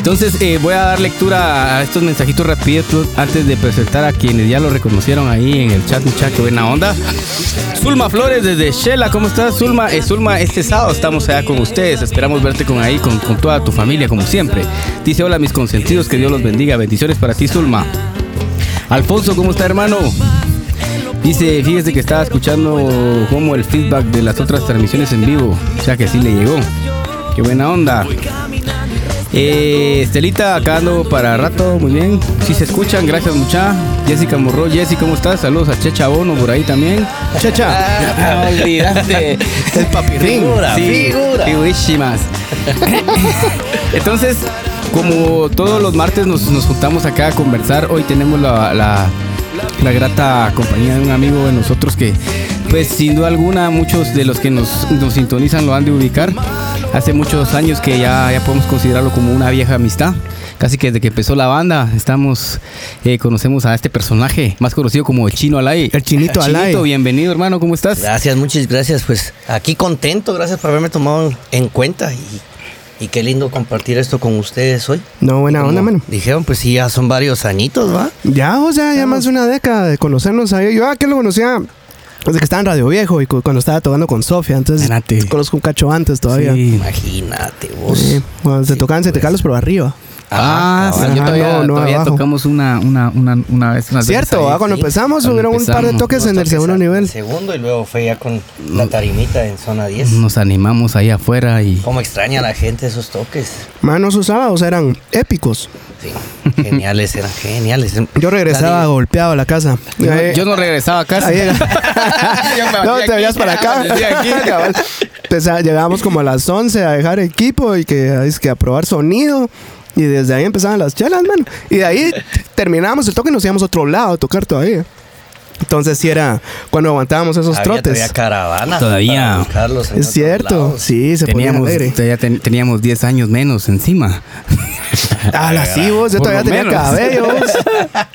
Entonces eh, voy a dar lectura a estos mensajitos rapiditos antes de presentar a quienes ya lo reconocieron ahí en el chat, muchacha, qué buena onda. Zulma Flores desde Shela, ¿cómo estás Zulma? Eh, Zulma, este sábado estamos allá con ustedes, esperamos verte con ahí, con, con toda tu familia como siempre. Dice, hola mis consentidos, que Dios los bendiga, bendiciones para ti Zulma. Alfonso, ¿cómo está hermano? Dice, fíjese que estaba escuchando como el feedback de las otras transmisiones en vivo. O sea que sí le llegó. Qué buena onda. Eh, Estelita, acá ando para rato, muy bien. Si se escuchan, gracias mucha. Jessica Morro, Jessy, ¿cómo estás? Saludos a Checha Bono por ahí también. Checha, no olvidaste. El papirrín. Figura, sí, figura. figurísimas. Entonces, como todos los martes nos, nos juntamos acá a conversar, hoy tenemos la, la, la grata compañía de un amigo de nosotros que, pues sin duda alguna, muchos de los que nos, nos sintonizan lo han de ubicar. Hace muchos años que ya, ya podemos considerarlo como una vieja amistad. Casi que desde que empezó la banda, estamos, eh, conocemos a este personaje, más conocido como el Chino Alay. El Chinito Alay. Chinito, bienvenido hermano, ¿cómo estás? Gracias, muchas gracias. Pues aquí contento, gracias por haberme tomado en cuenta y, y qué lindo compartir esto con ustedes hoy. No, buena onda, mano. Dijeron, pues sí, ya son varios añitos, ¿va? Ya, o sea, ya más de una década de conocernos ahí. Yo aquí lo conocía desde que estaba en Radio Viejo y cu- cuando estaba tocando con Sofía. Entonces, conozco un cacho antes todavía. Sí. Imagínate vos. Sí, Cuando se Sí, tocaban Sete pues. Carlos, pero arriba. Ah, sí, yo Ajá, todavía, no, no, todavía tocamos una, una, una, una vez. veces Cierto, ahí. ah, cuando sí. empezamos Cuando hubieron un par de toques en el segundo nivel. El segundo y luego fue ya con la tarimita en zona 10. Nos animamos ahí afuera y Cómo extraña la gente esos toques. Mano, sus sábados eran épicos. Sí, geniales, eran geniales. Yo regresaba golpeado a la casa. yo, Eh, yo no regresaba a casa. no, te veías para acá. ah, llegábamos como a las 11 a dejar equipo y que, es que a probar sonido. Y desde ahí empezaban las chelas, mano. Y de ahí terminábamos el toque y nos íbamos a otro lado a tocar todavía. Entonces sí era cuando aguantábamos esos Había trotes. todavía caravana. Todavía. Es cierto, lados. sí, se Teníamos, todavía ten- teníamos 10 años menos encima. Ah, la sí, vos, yo Por todavía tenía menos. cabello. vos.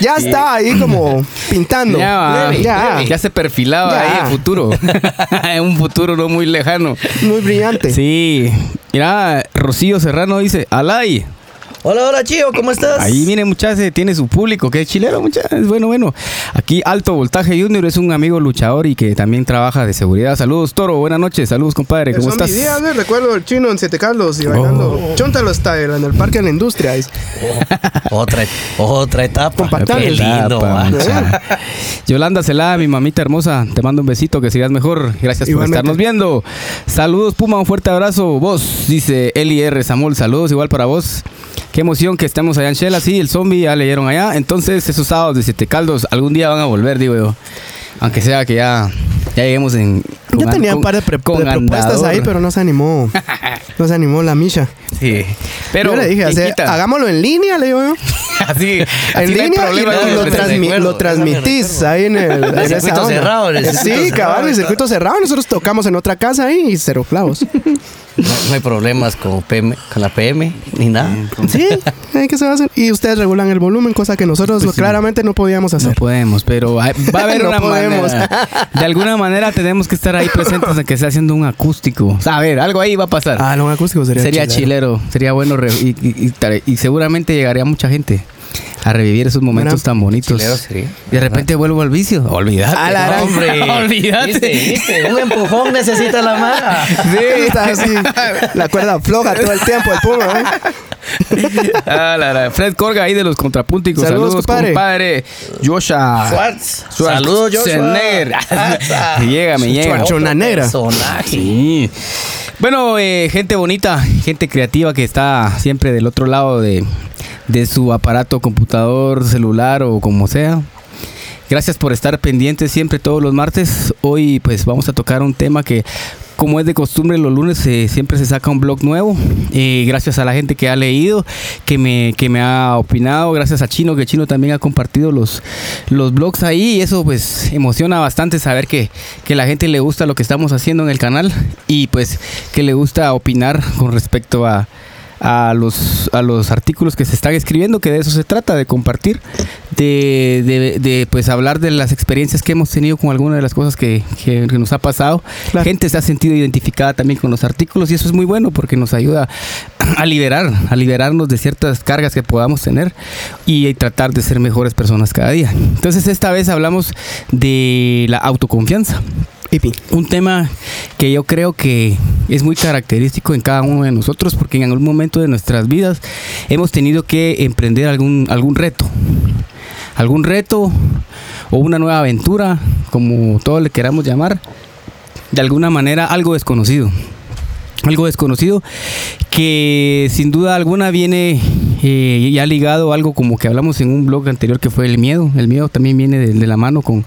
Ya estaba ahí como pintando. Ya, va. ya. ya se perfilaba Ya. ahí el futuro. Un futuro no muy lejano. Muy brillante. Sí. Mira, Rocío Serrano dice, Alay. Hola, hola, Chío, ¿cómo estás? Ahí viene muchachos, tiene su público, que es chileno, muchachos. Bueno, bueno. Aquí Alto Voltaje Junior es un amigo luchador y que también trabaja de seguridad. Saludos, Toro. Buenas noches. Saludos, compadre. ¿Cómo Son estás? mis días, ¿ves? recuerdo el chino en Siete Carlos y bailando Chontalo Style en el Parque de la Industria. Otra, otra etapa. Qué lindo. Yolanda Celá, mi mamita hermosa, te mando un besito, que sigas mejor. Gracias Igualmente. por estarnos viendo. Saludos, Puma, un fuerte abrazo. Vos, dice Eli R. Samuel, saludos igual para vos. Qué emoción que estemos allá en Shela, sí, el zombie ya leyeron allá. Entonces, esos sábados de Siete Caldos, algún día van a volver, digo yo. Aunque sea que ya, ya lleguemos en. Ya con- tenía un par de, pre- de propuestas andador. ahí, pero no se animó. No se animó la Misha. Sí. Pero. yo le dije, ¿quién hace- hagámoslo en línea, le digo yo. así, así En no hay línea y, problema y con lo, el transmi- transmi- recuerdo, lo transmitís ahí en el, en esa circuito cerrado, en el circuito Sí, cerrado, cabal, en el circuito cerrado. Nosotros tocamos en otra casa ahí y cero clavos. No, no hay problemas con, PM, con la PM ni nada. sí, ¿eh? ¿qué se va a hacer? Y ustedes regulan el volumen, cosa que nosotros Pues sí. claramente no podíamos No hacer. podemos, pero hay- va a haber No una podemos. manera. De alguna manera tenemos que estar ahí presentes en que esté haciendo un acústico. O sea, a ver, algo ahí va a pasar. Ah, no, acústico sería sería chilero. chilero, sería bueno re- y, y- y seguramente llegaría mucha gente a revivir esos momentos tan bonitos. chilero sería. Y de repente vuelvo al vicio. Olvídate. A la gran- Hombre, Olvídate. ¿Viste, viste? Un empujón necesita la mala. Sí, está así. La cuerda floja todo el tiempo, el puma, ¿eh? Ah, la, la. Fred Corga ahí de los contrapunticos. Saludos, Saludos, compadre. compadre. Joshua. Schwartz. Schwartz- Saludos, Joshua. Me llega, me llega. Schwarzenegger. negra. Personaje. Sí. Bueno, eh, gente bonita, gente creativa que está siempre del otro lado de, de su aparato, computador, celular o como sea. Gracias por estar pendientes siempre todos los martes. Hoy pues vamos a tocar un tema que como es de costumbre los lunes eh, siempre se saca un blog nuevo. Eh, gracias a la gente que ha leído, que me, que me ha opinado. Gracias a Chino, que Chino también ha compartido los, los blogs ahí. Y eso pues emociona bastante saber que, que la gente le gusta lo que estamos haciendo en el canal. Y pues que le gusta opinar con respecto a, a los, a los artículos que se están escribiendo, que de eso se trata, de compartir, de, de, de, pues hablar de las experiencias que hemos tenido con algunas de las cosas que, que nos ha pasado. Claro. Gente se ha sentido identificada también con los artículos y eso es muy bueno porque nos ayuda a liberar, a liberarnos de ciertas cargas que podamos tener y tratar de ser mejores personas cada día. Entonces esta vez hablamos de la autoconfianza. Un tema que yo creo que es muy característico en cada uno de nosotros porque en algún momento de nuestras vidas hemos tenido que emprender algún, algún reto. Algún reto o una nueva aventura, como todos le queramos llamar, de alguna manera algo desconocido. Algo desconocido que sin duda alguna viene eh, ya ligado algo como que hablamos en un blog anterior que fue el miedo. El miedo también viene de, la mano con,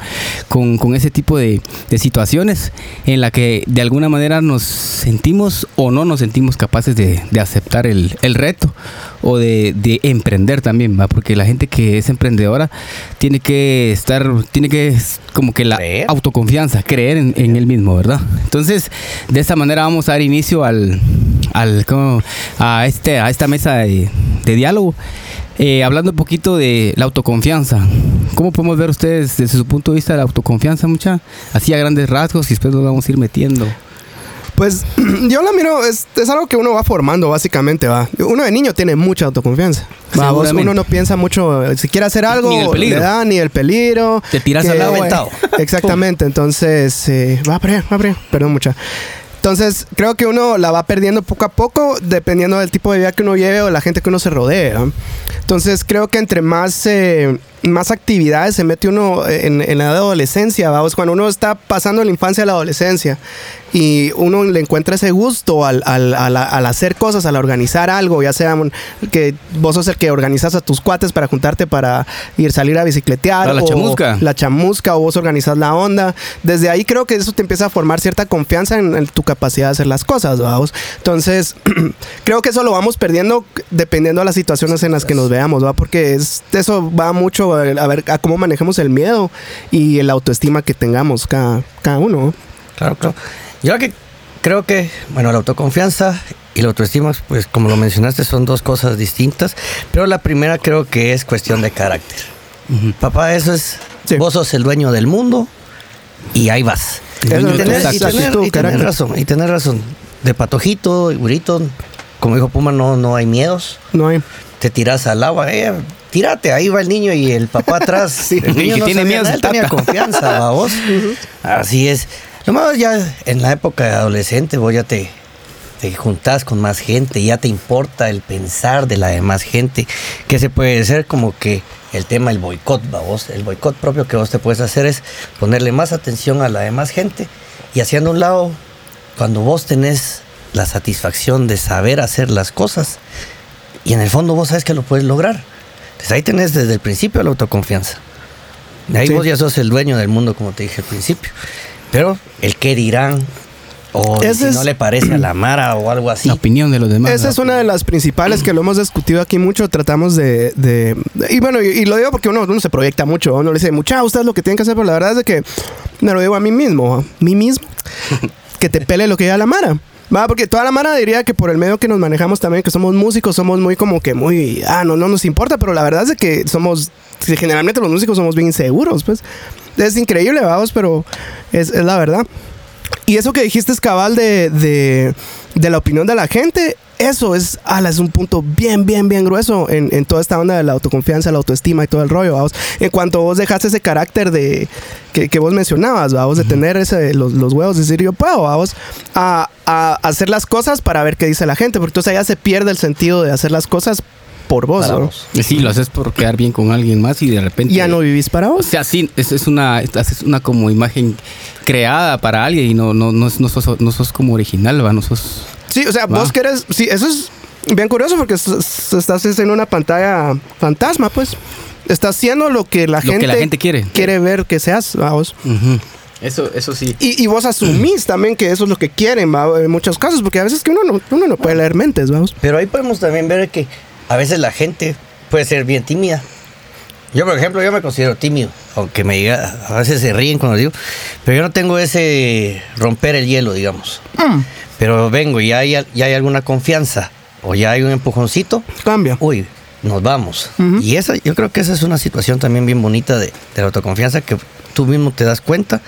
con, ese tipo de, de, situaciones en la que de alguna manera nos sentimos o no nos sentimos capaces de, aceptar el, reto o de, de, emprender también, ¿va? porque la gente que es emprendedora tiene que estar, tiene que como que la ¿Creer? autoconfianza, creer en, en él mismo, ¿verdad? Entonces, de esta manera vamos a dar inicio al, al como, a, este, a esta mesa de, de diálogo. Eh, hablando un poquito de la autoconfianza, ¿cómo podemos ver ustedes desde su punto de vista la autoconfianza, mucha? Así a grandes rasgos y después nos vamos a ir metiendo. Pues yo la miro, es, es, algo que uno va formando básicamente, va. Uno de niño tiene mucha autoconfianza. Va, vos, uno no piensa mucho, si quiere hacer algo, ni le da ni el peligro. Te tiras al lado aventado. Exactamente, entonces, eh, va a va a perdón mucha. Entonces, creo que uno la va perdiendo poco a poco dependiendo del tipo de vida que uno lleve o la gente que uno se rodea. Entonces, creo que entre más, eh, más actividades se mete uno en, en, la adolescencia, vamos, cuando uno está pasando la infancia a la adolescencia y uno le encuentra ese gusto al, al, al, al hacer cosas, al organizar algo, ya sea que vos sos el que organizas a tus cuates para juntarte para ir salir a bicicletear. A la o chamusca. La chamusca o vos organizas la onda. Desde ahí creo que eso te empieza a formar cierta confianza en, en tu capacidad de hacer las cosas, vamos. Entonces, creo que eso lo vamos perdiendo dependiendo de las situaciones en las que nos veamos, ¿va? Porque es, eso va mucho a, a ver a cómo manejemos el miedo y el autoestima que tengamos cada, cada uno. ¿no? Claro, claro. Yo que creo que, bueno, la autoconfianza y la autoestima, pues como lo mencionaste, son dos cosas distintas, pero la primera creo que es cuestión de carácter. Uh -huh. Papá, eso es, sí. vos sos el dueño del mundo y ahí vas. Y tener, y tener, y tener razón, y tener razón. De patojito y burrito, como dijo Puma, no, no hay miedos. No hay. Te tiras al agua, eh, tírate, ahí va el niño y el papá atrás. sí, el niño no tiene miedo, él tenía confianza, vos. Uh -huh. Así es. Nomás ya en la época de adolescente vos ya te, te juntás con más gente, ya te importa el pensar de la demás gente, que se puede ser como que el tema del boicot, vos, el boicot propio que vos te puedes hacer es ponerle más atención a la demás gente y haciendo un lado, cuando vos tenés la satisfacción de saber hacer las cosas y en el fondo vos sabes que lo puedes lograr. Entonces ahí tenés desde el principio la autoconfianza. Ahí sí. vos ya sos el dueño del mundo, como te dije al principio. Pero el qué dirán, o Ese si es, no le parece a la Mara o algo así. La opinión de los demás. Esa es una de las principales que lo hemos discutido aquí mucho. Tratamos de. de y bueno, y, y, lo digo porque uno, uno, se proyecta mucho. Uno le dice, mucha, ustedes lo que tienen que hacer, pero la verdad es de que me lo digo a mí mismo. A mí mismo. que te pele lo que diga la Mara. Va, porque toda la mara diría que por el medio que nos manejamos también, que somos músicos, somos muy como que muy, ah, no, no nos importa, pero la verdad es que somos, generalmente los músicos somos bien inseguros, pues. Es increíble, vamos, pero es, es la verdad. Y eso que dijiste es cabal de, de, de, la opinión de la gente, eso es, ala, es un punto bien, bien, bien grueso en, en, toda esta onda de la autoconfianza, la autoestima y todo el rollo, vamos. En cuanto vos dejaste ese carácter de que, que vos mencionabas, vamos, de tener ese, los, los, huevos, de decir yo puedo, vamos, a, a, hacer las cosas para ver qué dice la gente, porque entonces ya se pierde el sentido de hacer las cosas por vos, ¿no? vos. Sí, lo haces por quedar bien con alguien más y de repente. Ya no vivís para vos. O sea, sí, es, es una, es una como imagen creada para alguien y no, no, no, no, sos, no sos como original, ¿va? No sos. Sí, o sea, ¿va? vos querés. Sí, eso es bien curioso porque estás en una pantalla fantasma, pues. Estás haciendo lo que la, lo gente, que la gente quiere. Quiere ver que seas, vamos. Uh -huh. Eso, eso sí. Y, y, vos asumís también que eso es lo que quieren, ¿va? en muchos casos, porque a veces que uno no, uno no puede leer mentes, vamos. Pero ahí podemos también ver que a veces la gente puede ser bien tímida. Yo, por ejemplo, yo me considero tímido, aunque me diga, a veces se ríen cuando digo, pero yo no tengo ese romper el hielo, digamos. Mm. Pero vengo y ya hay, ya hay alguna confianza o ya hay un empujoncito, Cambia. uy, nos vamos. Y esa, yo creo que esa es una situación también bien bonita de, de la autoconfianza que tú mismo te das cuenta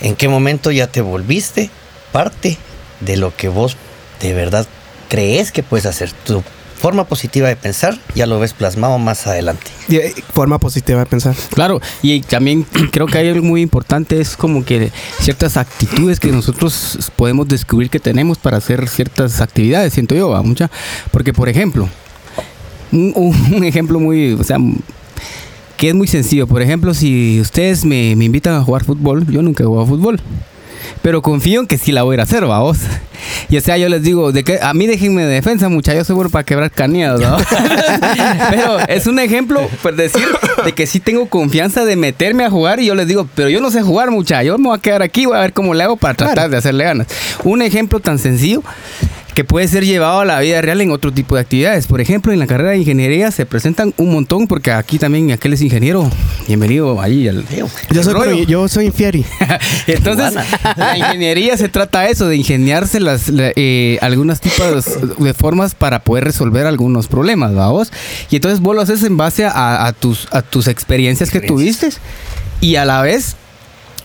en qué momento ya te volviste parte de lo que vos de verdad crees que puedes hacer. Tu forma positiva de pensar ya lo ves plasmado más adelante. Y, eh, Forma positiva de pensar. Claro, y también creo que hay algo muy importante, es como que ciertas actitudes que nosotros podemos descubrir que tenemos para hacer ciertas actividades, siento yo, ¿va? mucha. Porque, por ejemplo, un, un- un ejemplo muy, o sea, que es muy sencillo. Por ejemplo, si ustedes me, me invitan a jugar fútbol, yo nunca he jugado fútbol. Pero confío en que sí la voy a ir a hacer, vamos. Y o sea, yo les digo, de que a mí déjenme de defensa, mucha, yo seguro para quebrar canías, ¿no? pero es un ejemplo, por decir, de que sí tengo confianza de meterme a jugar y yo les digo, pero yo no sé jugar, mucha, yo me voy a quedar aquí, voy a ver cómo le hago para tratar Claro. de hacerle ganas. Un ejemplo tan sencillo que puede ser llevado a la vida real en otro tipo de actividades. Por ejemplo, en la carrera de ingeniería se presentan un montón, porque aquí también aquel es ingeniero. Bienvenido ahí al. Yo soy, rollo. yo soy infieri. Entonces, la ingeniería se trata de eso, de ingeniarse las, la- eh, algunos tipos de formas para poder resolver algunos problemas, vos Y entonces vos lo haces en base a, a tus, a tus experiencias que tuviste y a la vez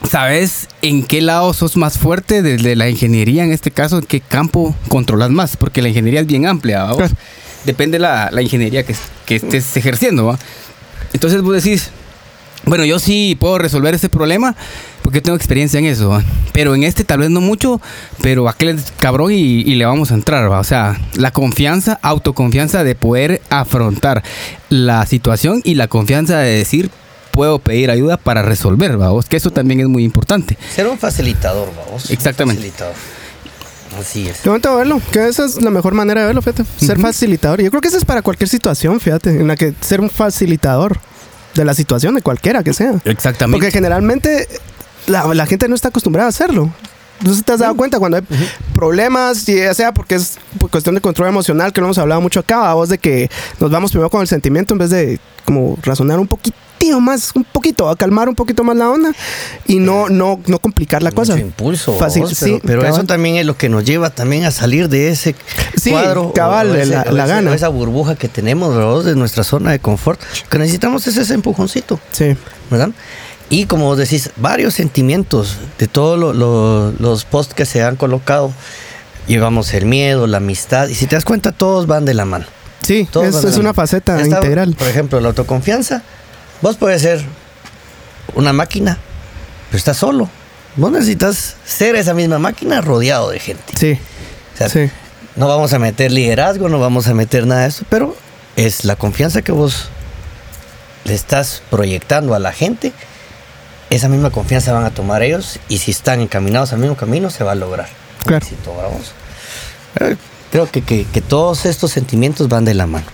sabes en qué lado sos más fuerte desde la ingeniería, en este caso, en qué campo controlas más, porque la ingeniería es bien amplia, ¿va? Claro. Depende la, la ingeniería que, que estés ejerciendo, ¿va? Entonces vos decís, bueno, yo sí puedo resolver ese problema porque tengo experiencia en eso, ¿va? pero en este tal vez no mucho, pero aquel es cabrón y, y le vamos a entrar, ¿va? o sea, la confianza, autoconfianza de poder afrontar la situación y la confianza de decir puedo pedir ayuda para resolver, ¿va? que eso también es muy importante. Ser un facilitador, vamos. Exactamente. Un facilitador. Así es. Qué bonito verlo, que esa es la mejor manera de verlo, fíjate. Ser facilitador. Yo creo que eso es para cualquier situación, fíjate, en la que ser un facilitador de la situación, de cualquiera que sea. Exactamente. Porque generalmente la, la gente no está acostumbrada a hacerlo. Entonces te has dado cuenta cuando hay problemas, ya sea porque es por cuestión de control emocional, que lo hemos hablado mucho acá, a vos de que nos vamos primero con el sentimiento en vez de como razonar un poquitito más, un poquito, a calmar un poquito más la onda y no, no, no complicar la cosa. Mucho impulso. Fácil, vos, sí, pero pero eso también es lo que nos lleva también a salir de ese Sí, cuadro. cabal, de ese- la- la ese- gana. esa burbuja que tenemos, ¿verdad? De nuestra zona de confort. Lo que necesitamos es ese empujoncito, Sí. ¿verdad? Y como vos decís, varios sentimientos de todos lo- lo- los posts que se han colocado. Llevamos el miedo, la amistad. Y si te das cuenta, todos van de la mano. Sí, Todos es, es una faceta Está, integral. Por ejemplo, la autoconfianza. Vos puedes ser una máquina, pero estás solo. Vos necesitas ser esa misma máquina rodeado de gente. Sí, O sea, sí. no vamos a meter liderazgo, no vamos a meter nada de eso, pero es la confianza que vos le estás proyectando a la gente. Esa misma confianza van a tomar ellos y si están encaminados al mismo camino se va a lograr. Claro. éxito, vamos. Eh, Creo que, que- que todos estos sentimientos van de la mano.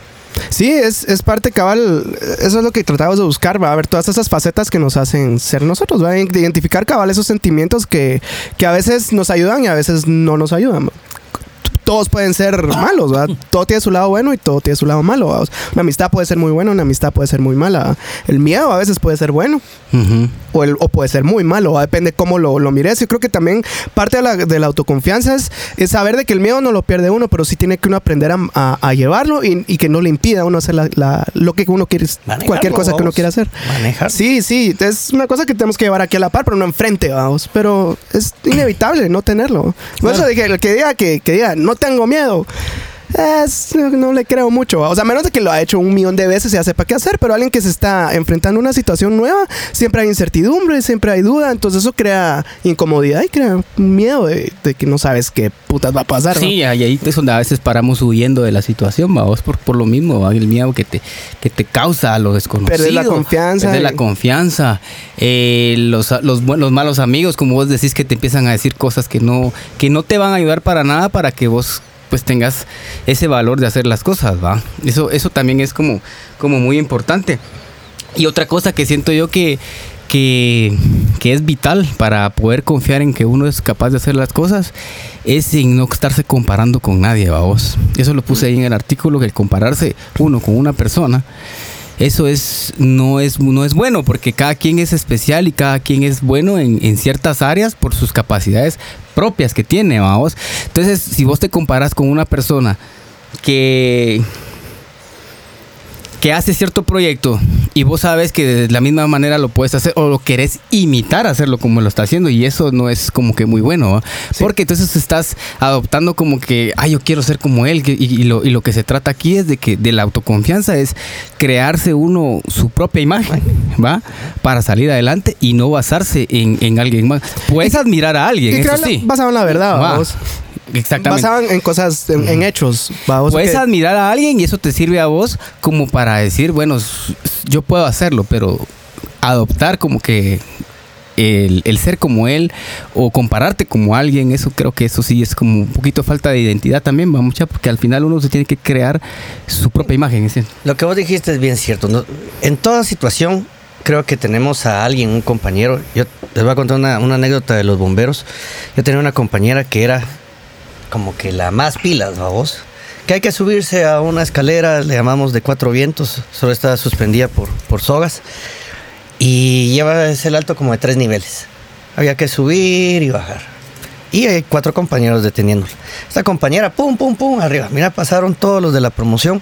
Sí, es, es parte cabal. Eso es lo que tratamos de buscar, va a ver todas esas facetas que nos hacen ser nosotros, va a identificar cabal esos sentimientos que, que a veces nos ayudan y a veces no nos ayudan. Todos pueden ser malos, ¿va? todo tiene su lado bueno y todo tiene su lado malo. ¿va? Una amistad puede ser muy buena, una amistad puede ser muy mala. El miedo a veces puede ser bueno Ujú. o, el- o puede ser muy malo, ¿va? depende cómo lo, lo mires. Yo creo que también parte de la, de la autoconfianza es, es saber de que el miedo no lo pierde uno, pero sí tiene que uno aprender a, a- a llevarlo y, y que no le impida a uno hacer la- la- lo que uno quiere, Manejarlo, cualquier cosa que uno vamos. quiera hacer. Manejar. Sí, sí, es una cosa que tenemos que llevar aquí a la par, pero no enfrente, vamos. Pero es inevitable no tenerlo. Por eso dije, el que diga que, que diga, no tengo miedo. Es, no le creo mucho. O sea, a menos de que lo ha hecho un millón de veces y ya sepa qué hacer, pero alguien que se está enfrentando a una situación nueva, siempre hay incertidumbre, siempre hay duda, entonces eso crea incomodidad y crea miedo de, de que no sabes qué putas va a pasar. Sí, y ahí es donde a veces paramos huyendo de la situación, vamos por, por lo mismo, ¿va? el miedo que te, que te causa a lo desconocido. Perder la confianza Perder y- la confianza. eh, los, los, los malos amigos, como vos decís, que te empiezan a decir cosas que no, que no te van a ayudar para nada para que vos pues tengas ese valor de hacer las cosas, ¿va? Eso, eso también es como, como muy importante. Y otra cosa que siento yo que, que, que es vital para poder confiar en que uno es capaz de hacer las cosas es en no estarse comparando con nadie, vos. Eso lo puse ahí en el artículo, que el compararse uno con una persona, eso es no, es no es bueno porque cada quien es especial y cada quien es bueno en, en ciertas áreas por sus capacidades propias que tiene, vamos. Entonces, si vos te comparas con una persona que que hace cierto proyecto y vos sabes que de la misma manera lo puedes hacer o lo querés imitar hacerlo como lo está haciendo y eso no es como que muy bueno, porque entonces estás adoptando como que, ah, yo quiero ser como él y, y lo, y lo que se trata aquí es de que de la autoconfianza es crearse uno su propia imagen, ¿va? Para salir adelante y no basarse en, en alguien más. Puedes admirar a alguien, eso sí. basado en la verdad, vamos. Exactamente. Basado en, cosas, en, en hechos, vamos. Puedes que- admirar a alguien y eso te sirve a vos como para decir, bueno, yo puedo hacerlo, pero adoptar como que el, el ser como él o compararte como alguien, eso creo que eso sí es como un poquito falta de identidad también, va mucha, porque al final uno se tiene que crear su propia imagen. ¿sí? Lo que vos dijiste es bien cierto. ¿no? En toda situación, creo que tenemos a alguien, un compañero. Yo les voy a contar una, una anécdota de los bomberos. Yo tenía una compañera que era como que la más pilas, vos. Que hay que subirse a una escalera, le llamamos de cuatro vientos, solo está suspendida por, por sogas. Y lleva ese alto como de tres niveles. Había que subir y bajar. Y hay cuatro compañeros deteniéndola. Esta compañera, pum, pum, pum, arriba. Mira, pasaron todos los de la promoción.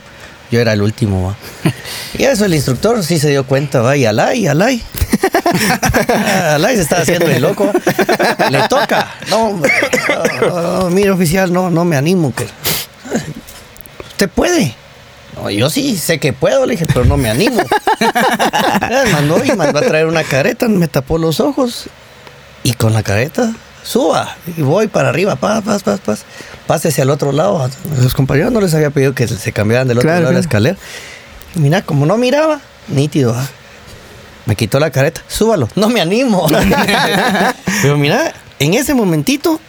Yo era el último, va. Y eso el instructor sí se dio cuenta, va, y alay, alay. alay se estaba haciendo el loco. Le toca. No, no, no, mire oficial, no, no me animo. Que... Usted puede. No, yo sí sé que puedo, le dije, pero no me animo. Ya, mandó y mandó a traer una careta, me tapó los ojos. Y con la careta, suba. Y voy para arriba, paz, paz, paz, paz. Pásese al otro lado. A los compañeros no les había pedido que se cambiaran del otro Claro, lado de la escalera. Y mira, como no miraba, nítido. ah. Me quitó la careta, súbalo. No me animo. Pero mira, en ese momentito,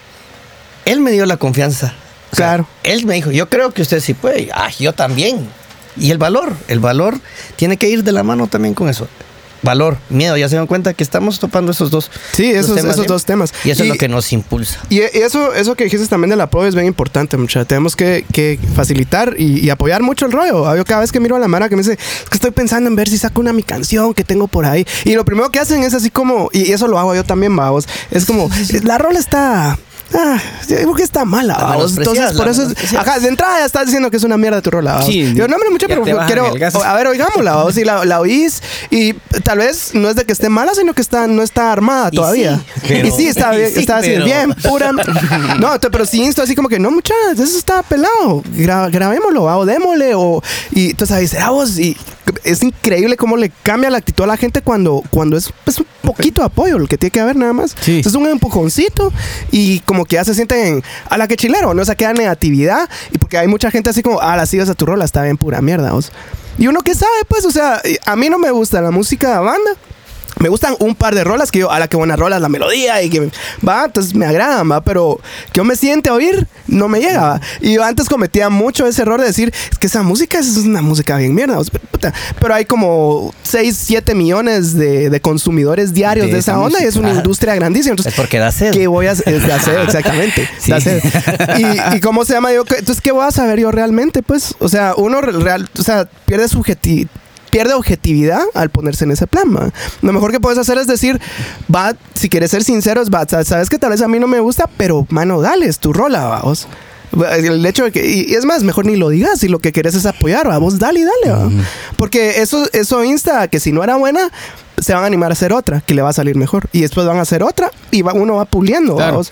él me dio la confianza. O sea, Claro. Él me dijo, yo creo que usted sí puede. Ah, yo también. Y el valor, el valor tiene que ir de la mano también con eso. Valor, miedo, ya se dan cuenta que estamos topando esos dos. Sí, esos- esos ¿sí? dos temas. Y eso Y- es lo que nos impulsa. Y eso, eso que dijiste también del apoyo es bien importante, muchachos. Tenemos que, que facilitar y, y apoyar mucho el rollo. Yo cada vez que miro a la Mara que me dice, es que estoy pensando en ver si saco una mi canción que tengo por ahí. Y lo primero que hacen es así como, y eso lo hago yo también, vamos. Es como, la rola está. Ah, ¿por qué está mala? La vamos? Entonces, por eso es. Ajá, de entrada ya estás diciendo que es una mierda tu rola. Sí, yo no, hombre, mucha, ya pero quiero. A ver, oigámosla, vamos. Si la, la oís y tal vez no es de que esté mala, sino que está, no está armada Y todavía. sí, pero- y sí, está y bien, sí, está así, pero- bien, pura. No, pero sí insto así como que, no, muchachos, eso está pelado. Gra- grabémoslo, o démosle. O, y entonces ahí dice, ah, vos, y es increíble cómo le cambia la actitud a la gente cuando, cuando es, es un poquito de apoyo, lo que tiene que haber nada más. Sí. Es un empujoncito y como que ya se sienten a la que chilero, no o sea, queda negatividad. Y porque hay mucha gente así como, ah, la sigues a tu rola, está bien pura mierda. vos". Y uno que sabe, pues, o sea, a mí no me gusta la música de banda. Me gustan un par de rolas que yo, a la que buena rola es la melodía y que va, entonces me agradan, va, pero que yo me siente a oír, no me llega, va. Y yo antes cometía mucho ese error de decir, es que esa música es una música bien mierda, pero, puta. Pero hay como 6, 7 millones de, de consumidores diarios de, De esa, esa onda y es una industria grandísima. Es Entonces, porque da sed. ¿Qué voy a hacer? Es exactamente. Sí. de hacer. Y, y cómo se llama yo? ¿Qué- Entonces, ¿qué voy a saber yo realmente? Pues, o sea, uno re- real, o sea, pierde subjetividad pierde objetividad al ponerse en ese plan. Lo mejor que puedes hacer es decir, va, si quieres ser sinceros, va, sa- sabes que tal vez a mí no me gusta, pero mano, dale, es tu rola, vamos. El hecho de que, y y es más, mejor ni lo digas, si lo que quieres es apoyar, va, vos dale dale, va. Porque eso, eso insta a que si no era buena, se van a animar a hacer otra, que le va a salir mejor. Y después van a hacer otra y va, uno va puliendo. Claro.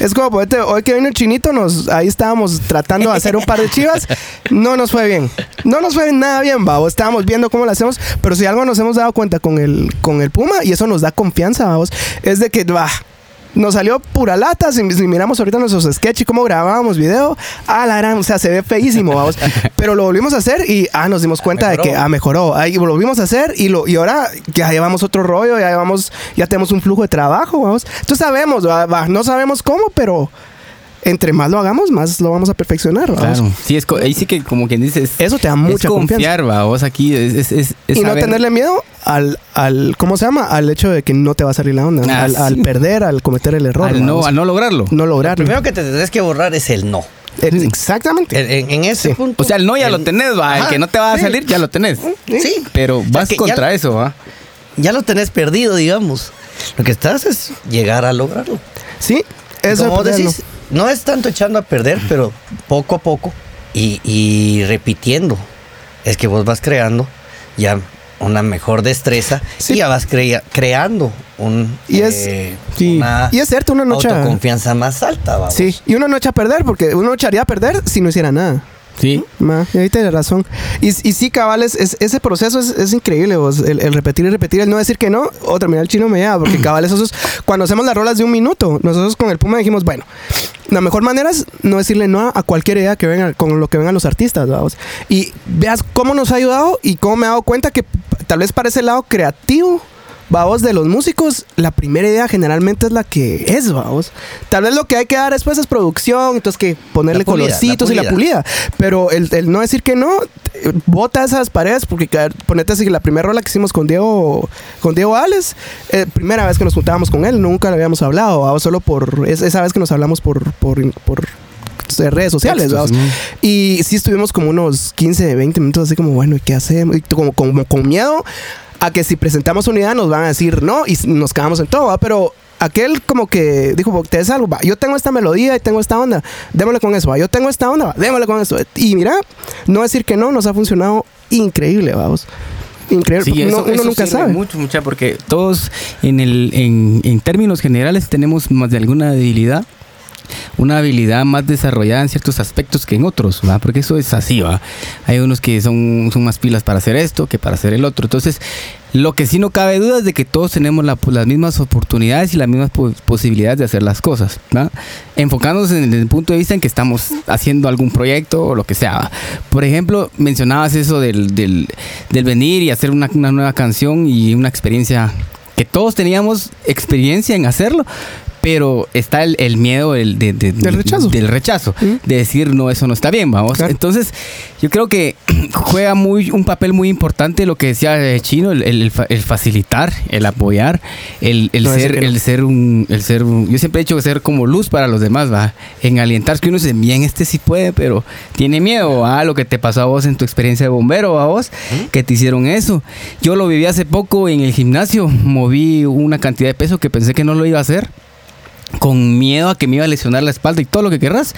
Es como, ponete, hoy que vino el chinito, nos, ahí estábamos tratando de hacer un par de chivas. No nos fue bien. No nos fue nada bien, vamos. Estábamos viendo cómo lo hacemos. Pero si algo nos hemos dado cuenta con el, con el Puma, y eso nos da confianza, vamos, es de que, va. Nos salió pura lata. Si, si miramos ahorita nuestros sketches y cómo grabábamos video, ah, la gran, o sea, se ve feísimo, vamos. Pero lo volvimos a hacer y, ah, nos dimos cuenta de que, ah, mejoró. Ahí lo volvimos a hacer y, lo, y ahora ya llevamos otro rollo, ya llevamos, ya tenemos un flujo de trabajo, vamos. Entonces sabemos, va, no sabemos cómo, pero entre más lo hagamos, más lo vamos a perfeccionar, vamos. Claro. Sí, es ahí sí que como quien dice, es, Eso te da es mucha confianza. confiar, va, vos aquí es, es, es- es Y no saber- tenerle miedo al, al, ¿cómo se llama? Al hecho de que no te va a salir la onda, Ah, al, sí. al perder, al cometer el error. al no, al no lograrlo. no Lo lograrlo. primero que te tendrás que borrar es el no. Exactamente. En, en- en ese Sí. punto. O sea, el no ya el- lo tenés, va, el que no te va a sí. salir ya lo tenés. Sí. Pero O sea, vas ya- contra eso, va. Ya lo tenés perdido, digamos. Lo que estás es llegar a lograrlo. Sí, eso Como es decís, no es tanto echando a perder, pero poco a poco y, y repitiendo, es que vos vas creando ya una mejor destreza Sí. y ya vas crea- creando un, Y es- eh, sí. una Y es cierto, uno no echa- autoconfianza más alta. vamos. Sí, y uno no echa a perder porque uno echaría a perder si no hiciera nada. Sí. Ma, y ahí tienes razón. Y, y sí, cabales, es, ese proceso es, es increíble, vos. El, el repetir y repetir, el no decir que no. Otra, mira, el chino me lleva, porque cabales, eso es cuando hacemos las rolas de un minuto. Nosotros con el Puma dijimos, bueno, la mejor manera es no decirle no a cualquier idea que venga, con lo que vengan los artistas, vamos. Y veas cómo nos ha ayudado y cómo me he dado cuenta que tal vez para ese lado creativo. Vamos, de los músicos, la primera idea generalmente es la que es, vamos. Tal vez lo que hay que dar después es producción, entonces que ponerle pulida, la colorcitos y la pulida. Pero el, el no decir que no, bota esas paredes, porque ponete así, la primera rola que hicimos con Diego, con Diego Ales, eh, primera vez que nos juntábamos con él, nunca le habíamos hablado, ¿va? solo por es- esa vez que nos hablamos por, por, por eh, redes sociales, Textos. ¿no? Y sí estuvimos como unos 15, 20 minutos así como, bueno, ¿y qué hacemos? Y como, como con miedo a que si presentamos una idea nos van a decir no y nos quedamos en todo, ¿va? Pero aquel como que dijo, te es algo, va, yo tengo esta melodía y tengo esta onda, démosle con eso, va, yo tengo esta onda, va, démosle con eso. Y mira, no decir que no, nos ha funcionado increíble, vamos. Increíble, Sí, eso, uno, uno eso nunca sabe. mucho, mucha, porque todos en, el, en, en términos generales tenemos más de alguna debilidad, una habilidad más desarrollada en ciertos aspectos que en otros, porque eso es así, ¿va? Hay unos que son, son más pilas para hacer esto que para hacer el otro. Entonces, lo que sí no cabe duda es de que todos tenemos la- las mismas oportunidades y las mismas po- posibilidades de hacer las cosas, ¿va? enfocándonos en el punto de vista en que estamos haciendo algún proyecto o lo que sea. Por ejemplo, mencionabas eso del, del, del venir y hacer una, una nueva canción y una experiencia que todos teníamos experiencia en hacerlo, pero está el, el miedo el de- de- Del rechazo. del rechazo, de decir no, eso no está bien, vamos. Claro. Entonces, yo creo que juega muy un papel muy importante lo que decía eh, Chino, el, el el facilitar, el apoyar, el, el No ser, no. el ser un, el ser un- yo siempre he dicho que ser como luz para los demás, va, en alientar que uno dice, bien, este sí puede, pero tiene miedo a lo que te pasó a vos en tu experiencia de bombero, a vos, que te hicieron eso. Yo lo viví hace poco en el gimnasio, moví una cantidad de peso que pensé que no lo iba a hacer con miedo a que me iba a lesionar la espalda y todo lo que querrás.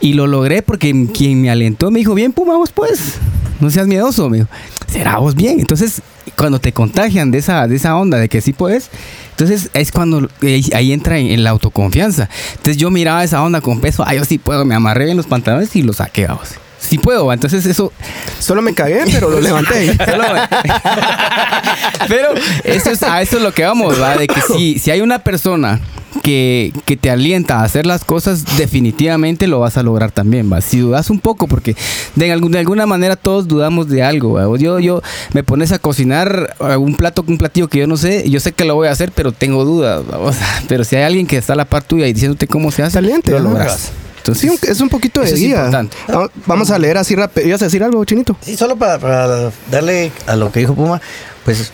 Y lo logré porque quien me alentó me dijo, bien, Puma, vos pues, no seas miedoso, me dijo, será vos bien. Entonces, cuando te contagian de esa, de esa onda de que sí puedes, entonces es cuando ahí, entra en, la autoconfianza. Entonces yo miraba esa onda con peso, ah, yo sí puedo, me amarré en los pantalones y lo saqué, vamos. Sí puedo, va. entonces eso Solo me cagué, pero lo levanté. Solo- Pero eso es, a eso es lo que vamos, ¿va? De que si, si hay una persona que, que te alienta a hacer las cosas, definitivamente lo vas a lograr también, ¿va? Si dudas un poco, porque de, algún- de alguna manera todos dudamos de algo, ¿va? O Yo, yo me pones a cocinar un plato, un platillo que yo no sé, yo sé que lo voy a hacer, pero tengo dudas, ¿va? O sea, pero si hay alguien que está a la par tuya y diciéndote cómo se hace, Saliente, lo logras. Entonces, Sí, es un poquito de es guía. Va- Vamos a leer así rápido. ¿Ibas a decir algo, Chinito? Sí, solo para, para darle a lo que dijo Puma, pues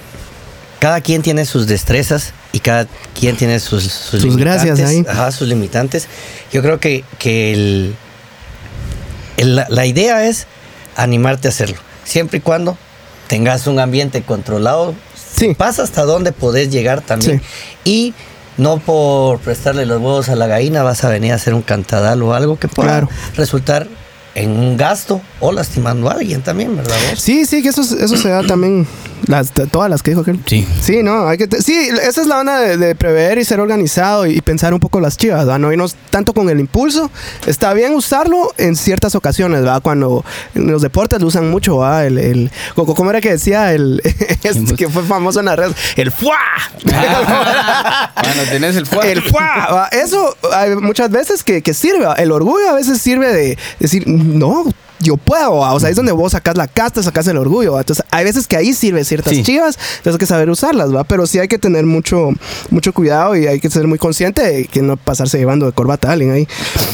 cada quien tiene sus destrezas y cada quien tiene sus, sus, Sus gracias ahí. Ajá, sus limitantes. Yo creo que, que el, el- la, la idea es animarte a hacerlo, siempre y cuando tengas un ambiente controlado, Sí. pasa hasta dónde podés llegar también. Y no por prestarle los huevos a la gallina vas a venir a hacer un cantadal o algo que pueda Claro. resultar en un gasto o lastimando a alguien también, ¿verdad? vos? Sí, sí, que eso, eso se da también. Las, todas las que dijo aquel. Sí. Sí, no, hay que. sí, esa es la onda de, de prever y ser organizado y, pensar un poco las chivas, ¿verdad? No irnos tanto con el impulso. Está bien usarlo en ciertas ocasiones, ¿verdad? Cuando en los deportes lo usan mucho, ¿verdad? El, el, ¿Cómo era que decía? El, este que fue famoso en las redes. El ¡fuá! Cuando tenés el fuego. El ¡fuá! Eso hay muchas veces que, que sirve. El orgullo a veces sirve de decir, no, yo puedo. ¿va? O sea, es donde vos sacas la casta, sacas el orgullo. ¿va? Entonces, hay veces que ahí sirve ciertas Sí. chivas, entonces hay que saber usarlas, ¿va? Pero sí hay que tener mucho, mucho cuidado y hay que ser muy consciente de que no pasarse llevando de corbata a alguien ahí.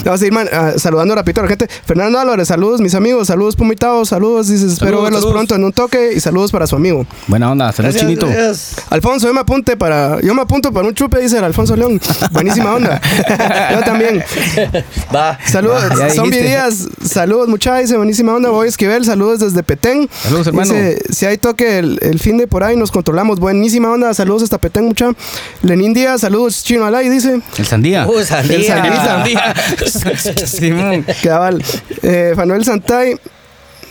Vamos a ir man, ah, saludando rapidito a la gente. Fernando Álvarez, saludos, mis amigos, saludos, Pumitao, saludos. Dices, espero Saludos, verlos saludos. pronto en un toque y saludos para su amigo. Buena onda, saludos Gracias, chinito. gracias. Alfonso, yo me apunte para. Yo me apunto para un chupe, dice el Alfonso León. Buenísima onda. yo también. Va. Saludos, dijiste. Díaz. Saludos, muchachos. Dice, buenísima onda, voy a esquivel, saludos desde Petén. Saludos, hermano. Dice, si hay toque el, el fin de por ahí, nos controlamos. Buenísima onda, saludos hasta Petén, mucha. Lenín Díaz, saludos, Chino Alay, dice. El sandía. Uh, sandía. El sandía. Simón. Cabal. Eh, Fanuel Santay.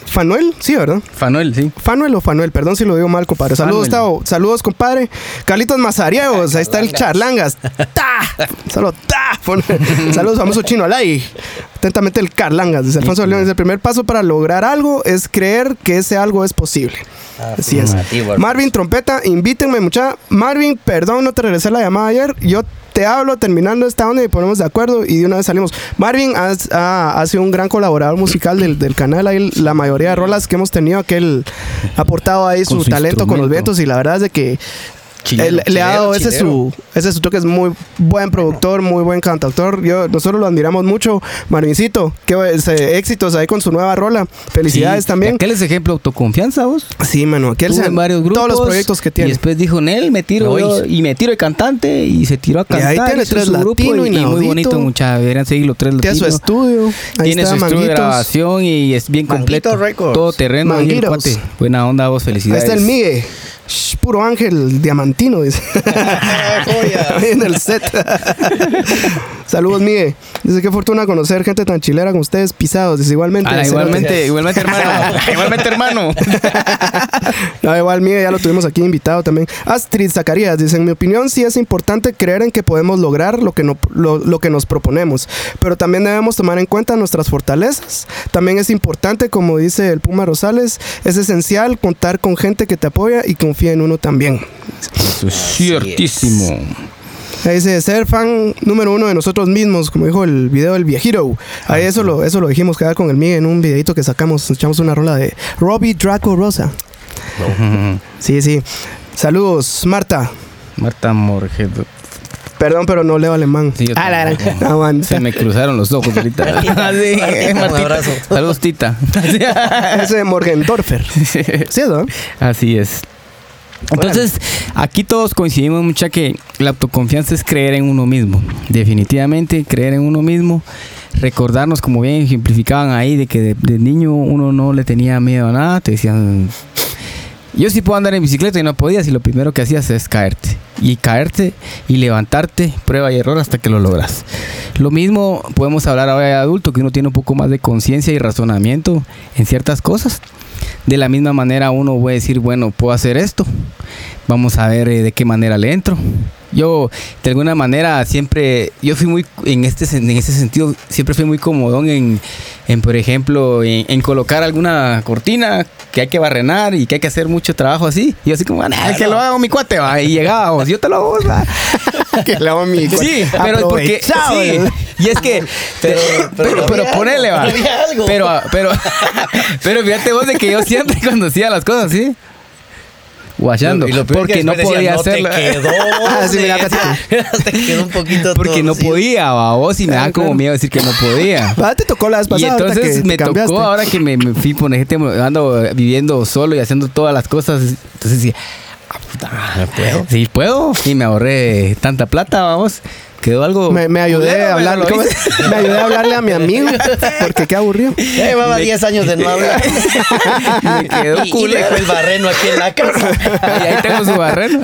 Fanuel, sí, ¿verdad? Fanuel, sí. Fanuel o Fanuel, perdón si lo digo mal, compadre. Saludos. Tao. Saludos, compadre. Carlitos Mazariegos, ahí está el Charlangas. ¡Ta! Solo ¡ta! Saludos, famoso chino Alay. Atentamente el Carlangas, dice Alfonso León. Dice, El primer paso para lograr algo es creer que ese algo es posible. Así es. Marvin Trompeta, invítenme mucha. Marvin, perdón, no te regresé la llamada ayer. Yo te hablo terminando esta onda y ponemos de acuerdo y de una vez salimos. Marvin ha, ha sido un gran colaborador musical del, del canal. Ahí la mayoría de rolas que hemos tenido, que él ha aportado ahí su, su talento con los vientos y la verdad es de que Chilero, él- le ha dado ese su, ese su toque, es muy buen productor, muy buen cantautor. Yo, nosotros lo admiramos mucho. Marvincito, qué ese, éxitos ahí con su nueva rola. Felicidades Sí. también. Aquel es ejemplo de autoconfianza, vos. Sí, mano, aquel en varios grupos. todos los proyectos que Y tiene. después dijo, Nel, me tiro Me yo", voy. y me tiro de cantante y se tiró a Y ahí cantar. tiene tres su grupo latino, y, y muy bonito, muchachos. Deberían seguirlo tres Tiene su latinos. estudio. Ahí Tiene está, su estudio de grabación y es bien Manguito completo. Records. Todo terreno ahí el. Buena onda, vos, Ahí felicidades. está el Migue. Shh, puro ángel diamantino, dice. en el set. Saludos, Migue. Dice qué fortuna conocer gente tan chilera como ustedes, pisados. Dice igualmente. Ah, igualmente, igualmente, hermano. igualmente, hermano. No, igual, Migue, ya lo tuvimos aquí invitado también. Astrid Zacarías dice: En mi opinión, sí es importante creer en que podemos lograr lo que, no, lo, lo que nos proponemos, pero también debemos tomar en cuenta nuestras fortalezas. También es importante, como dice el Puma Rosales, es esencial contar con gente que te apoya y confía en uno también. Eso es ciertísimo. Ahí dice, ser fan número uno de nosotros mismos, como dijo el video del viejito. Ahí eso lo, eso lo dijimos quedar con el Migue en un videito que sacamos, echamos una rola de Robbie Draco Rosa. Sí, sí. Saludos, Marta. Marta Morgedo. Perdón, pero no leo alemán. Sí, yo Ah, la. Se me cruzaron los ojos ahorita. Sí, Martita, un abrazo. Saludos, Tita. Ese Morgendorfer. ¿Sí, no? Así es. Entonces, aquí todos coincidimos mucha que la autoconfianza es creer en uno mismo. Definitivamente, creer en uno mismo. Recordarnos, como bien ejemplificaban ahí, de que de, de niño uno no le tenía miedo a nada. Te decían, yo sí puedo andar en bicicleta y no podías y lo primero que hacías es caerte. Y caerte y levantarte, prueba y error hasta que lo logras. Lo mismo podemos hablar ahora de adulto, que uno tiene un poco más de conciencia y razonamiento en ciertas cosas. De la misma manera uno puede decir, bueno, puedo hacer esto. Vamos a ver eh, de qué manera le entro. Yo, de alguna manera, siempre, yo fui muy, en este, en ese sentido, siempre fui muy comodón en, en por ejemplo, en, en colocar alguna cortina que hay que barrenar y que hay que hacer mucho trabajo así. Y yo así como, "Ah, que lo haga mi cuate, va. Y llegábamos, yo te lo hago, va. que le hago mi Sí, pero porque. Sí, y es que. Pero- Pero, pero pero, ponele, va. Pero, pero, pero fíjate vos de que yo siempre cuando hacía las cosas así. Guachando. Y lo peor Porque que no podía decían, hacerlo. No te quedó. Ah, sí, mira, te quedó un poquito Porque no podía, va. Vos y me da como miedo decir que no podía. Ah, te tocó la vez Y pasada. ahorita entonces que me tocó ahora que me, me fui ejemplo, ando viviendo solo y haciendo todas las cosas. Entonces sí, ah, puta, puedo? Sí, puedo. Y me ahorré tanta plata, vamos. Quedó algo. Me, me ayudé culero, a hablar, me ayudé a hablarle a mi amigo porque qué aburrido. Ya llevaba 10 años de no hablar. Me quedó y, y culero. dejó el barreno aquí en la casa. Y ahí tengo su barreno.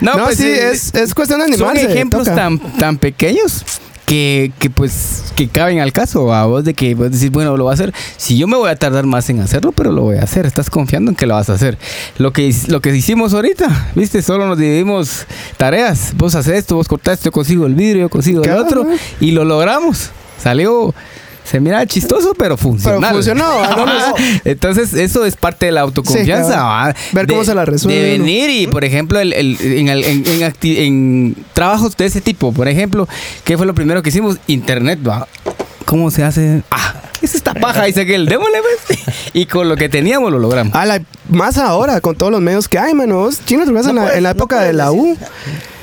No, No, pues sí, es, es cuestión de son animarse. ejemplos toca. tan, tan pequeños que, que pues que caben al caso a vos de que vos decís, bueno, lo voy a hacer. Si yo me voy a tardar más en hacerlo, pero lo voy a hacer. Estás confiando en que lo vas a hacer. Lo que, lo que hicimos ahorita, viste, solo nos dividimos tareas. Vos haces esto, vos cortaste, yo consigo el vidrio, yo consigo el otro. Y lo logramos. Salió... Se mira chistoso, pero funcionó. Pero funcionó, ¿ah? No, no, no. Entonces, eso es parte de la autoconfianza. Sí, claro. ¿va? Ver cómo se la resuelve De venir y, por ejemplo, el, el- en, el- en- en acti- en trabajos de ese tipo, por ejemplo, ¿qué fue lo primero que hicimos? Internet, ¿va? ¿Cómo se hace? Ah, es esta paja, dice que el démosle, pues. Y con lo que teníamos lo logramos. A la- más ahora, con todos los medios que hay, mano. Vos, Chino, ¿te en, la, en la época de la U?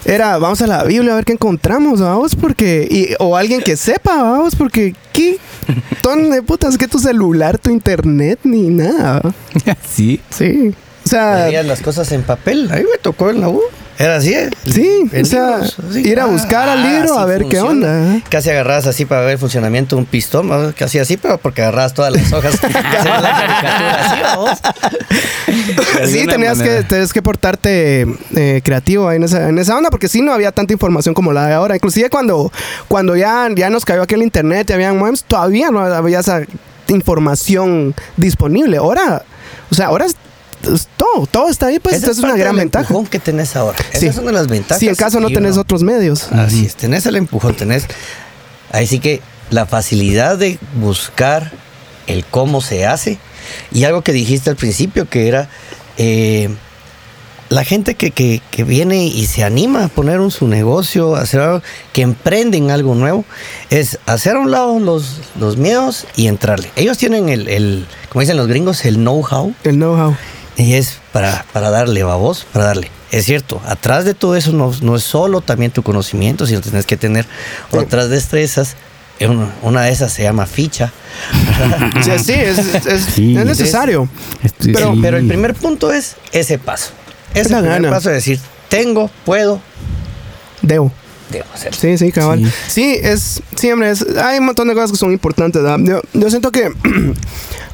Era, vamos a la Biblia a ver qué encontramos, vamos, porque. Y, o alguien que sepa, vamos, porque. ¿Qué? Ton de putas, que tu celular, tu internet, ni nada. sí. Sí. Sea, las cosas en papel. Ahí me tocó en la U. Era así, ¿eh? Sí, o sea, así. ir a buscar al libro a ver qué onda, ¿eh? Casi agarrabas así para ver el funcionamiento de un pistón, casi así, pero porque agarrabas todas las hojas. así, Sí, tenías que, tenías que portarte eh, creativo ahí en esa, en esa onda, porque sí no había tanta información como la de ahora. Inclusive cuando, cuando ya, ya nos cayó aquí el internet y habían memes, todavía no había esa información disponible. Ahora, o sea, ahora es todo, todo está ahí, pues Esa es una gran del ventaja. empujón que tenés ahora. Sí. Esa es una de las ventajas. Si en caso no tenés uno- otros medios. Así es, tenés el empujón, tenés. Ahí sí que la facilidad de buscar el cómo se hace. Y algo que dijiste al principio, que era eh, la gente que, que- que viene y se anima a poner un, su negocio, a hacer algo, que emprenden algo nuevo, es hacer a un lado los, los miedos y entrarle. Ellos tienen el, el, como dicen los gringos, el know-how. El know-how. Y es para, para darle, babos, para darle. Es cierto, atrás de todo eso no, no es solo también tu conocimiento, sino tienes que tener otras destrezas. Una, una de esas se llama ficha. Sí, es, es- es- Sí. es necesario. Pero- sí. Pero el primer punto es ese paso. Ese la primer gana. paso de decir, tengo, puedo, Debo. debo hacerlo. Sí, sí, cabal. Sí. Sí, es siempre es hay un montón de cosas que son importantes. ¿verdad? Yo, yo siento que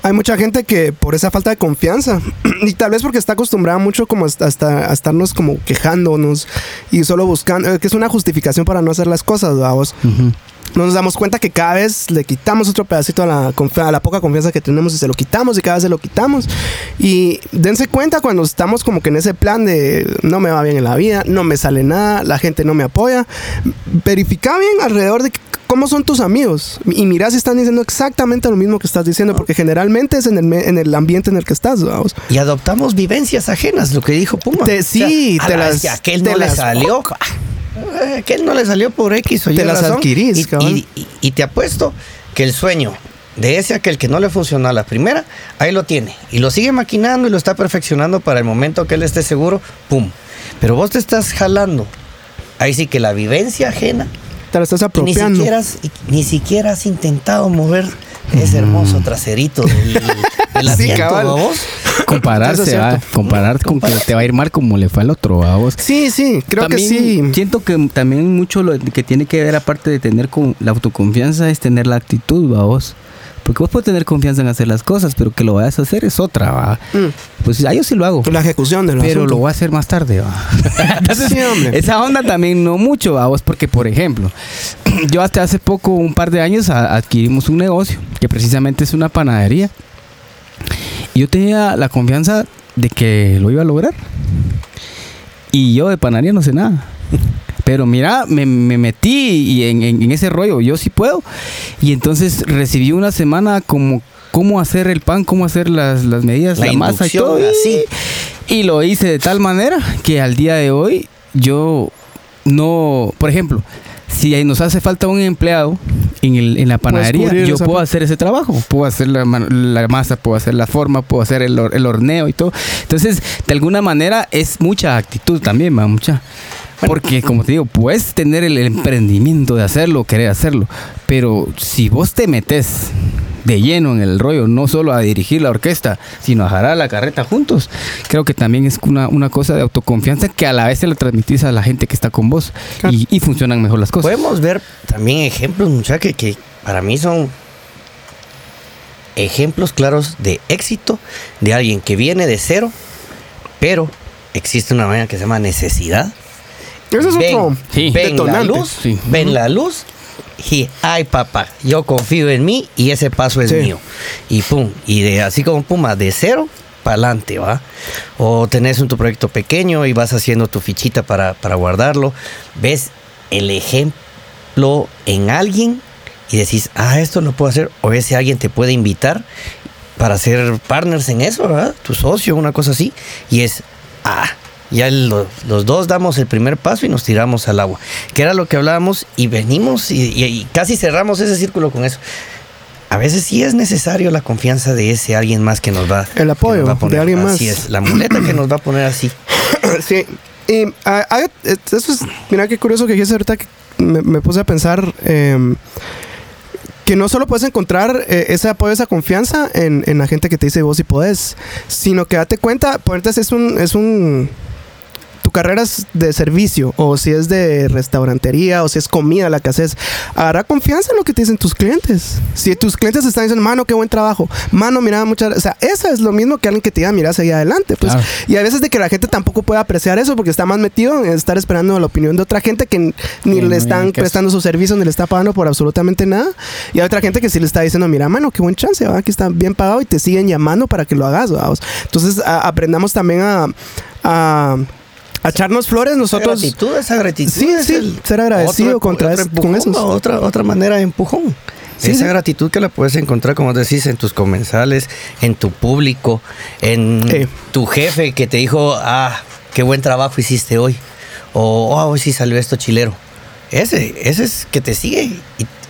hay mucha gente que por esa falta de confianza y tal vez porque está acostumbrada mucho como hasta, hasta a estarnos como quejándonos y solo buscando eh, que es una justificación para no hacer las cosas, vamos. Ujú. Nos damos cuenta que cada vez le quitamos otro pedacito a la, a la poca confianza que tenemos y se lo quitamos y cada vez se lo quitamos. Y dense cuenta cuando estamos como que en ese plan de no me va bien en la vida, no me sale nada, la gente no me apoya. Verifica bien alrededor de cómo son tus amigos y mira si están diciendo exactamente lo mismo que estás diciendo, porque generalmente es en el, en el ambiente en el que estás, vamos. Y adoptamos vivencias ajenas, lo que dijo Puma. Te- sí, te "Ala, las- que aquel te no le salió. A aquel no le salió por X o Y Te las razón. adquirís, y, cabrón. y- y- y te apuesto que el sueño de ese aquel que no le funcionó a la primera, ahí lo tiene. Y lo sigue maquinando y lo está perfeccionando para el momento que él esté seguro, ¡pum! Pero vos te estás jalando. Ahí sí que la vivencia ajena Te estás ni siquiera, has, ni siquiera has intentado mover ese hermoso traserito del, del Compararse, va. Comparar con que te va a ir mal como le fue al otro, a vos. Sí, sí, creo que sí. Siento que también mucho lo que tiene que ver, aparte de tener con la autoconfianza, es tener la actitud, va vos. Porque vos puedes tener confianza en hacer las cosas, pero que lo vayas a hacer es otra, va. Mm. Pues ah, yo sí lo hago. La ejecución del Pero asunto. lo voy a hacer más tarde, va. Entonces, Sí, hombre. esa onda también no mucho, va vos, porque por ejemplo, yo hasta hace poco, un par de años, a- adquirimos un negocio que precisamente es una panadería. Y yo tenía la confianza de que lo iba a lograr. Y yo de panadería no sé nada. Pero mira, me, me metí y en, en- en ese rollo, yo sí puedo. Y entonces recibí una semana como cómo hacer el pan, cómo hacer las, las medidas, La la, masa y todo. Y- así. Y lo hice de tal manera que al día de hoy yo no, por ejemplo, si nos hace falta un empleado en, el, en la panadería, yo puedo hacer ese trabajo. Puedo hacer la, la masa, puedo hacer la forma, puedo hacer el, el horneo y todo. Entonces, de alguna manera es mucha actitud también, va, mucha. Porque, como te digo, puedes tener el emprendimiento de hacerlo, querer hacerlo. Pero si vos te metes de lleno en el rollo, no solo a dirigir la orquesta, sino a jalar la carreta juntos, creo que también es una, una cosa de autoconfianza que a la vez se la transmitís a la gente que está con vos Claro. y, y funcionan mejor las cosas. Podemos ver también ejemplos, muchachos, que, que para mí son ejemplos claros de éxito de alguien que viene de cero, pero existe una manera que se llama necesidad. Ese es ven, otro Sí. ven la luz, Sí. ven la luz y ay papá, yo confío en mí y ese paso es Sí. mío. Y pum, y de así como puma de cero para adelante, ¿va? O tenés un tu proyecto pequeño y vas haciendo tu fichita para, para guardarlo. Ves el ejemplo en alguien y decís, ah, esto lo puedo hacer. O ese alguien te puede invitar para ser partners en eso, ¿verdad? Tu socio, una cosa así. Y es, ah, ya lo- los dos damos el primer paso y nos tiramos al agua. Que era lo que hablábamos y venimos y, y- y casi cerramos ese círculo con eso. A veces sí es necesario la confianza de ese alguien más que nos va, El apoyo nos va a de alguien más. Así es, la muleta que nos va a poner así. Sí. Y ah, ah, eso es, mira qué curioso que dijiste ahorita que me, me puse a pensar eh, que no solo puedes encontrar eh, ese apoyo, esa confianza en, en la gente que te dice vos si podés, sino que date cuenta, ponerte es un, es un tu carrera es de servicio, o si es de restaurantería, o si es comida la que haces, agarra confianza en lo que te dicen tus clientes. Si tus clientes están diciendo, mano, qué buen trabajo, mano, mira, muchas. O sea, eso es lo mismo que alguien que te diga, mira, seguir adelante. Pues. Claro. Y a veces de que la gente tampoco puede apreciar eso porque está más metido en estar esperando la opinión de otra gente que ni Sí, le están prestando su servicio, ni le está pagando por absolutamente nada. Y hay otra gente que sí le está diciendo, mira, mano, qué buen chance, ¿va? aquí está bien pagado y te siguen llamando para que lo hagas. ¿va? Entonces a- aprendamos también a, a, a echarnos flores nosotros. Esa gratitud, esa gratitud. Sí, es sí, ser agradecido contra otro es- empujón, con esos. ¿va? Otra, otra manera de empujón. Sí, esa sí. gratitud que la puedes encontrar, como decís, en tus comensales, en tu público, en Eh. tu jefe que te dijo, ah, qué buen trabajo hiciste hoy. O, oh, hoy sí salió esto chilero. Ese, ese es que te sigue y,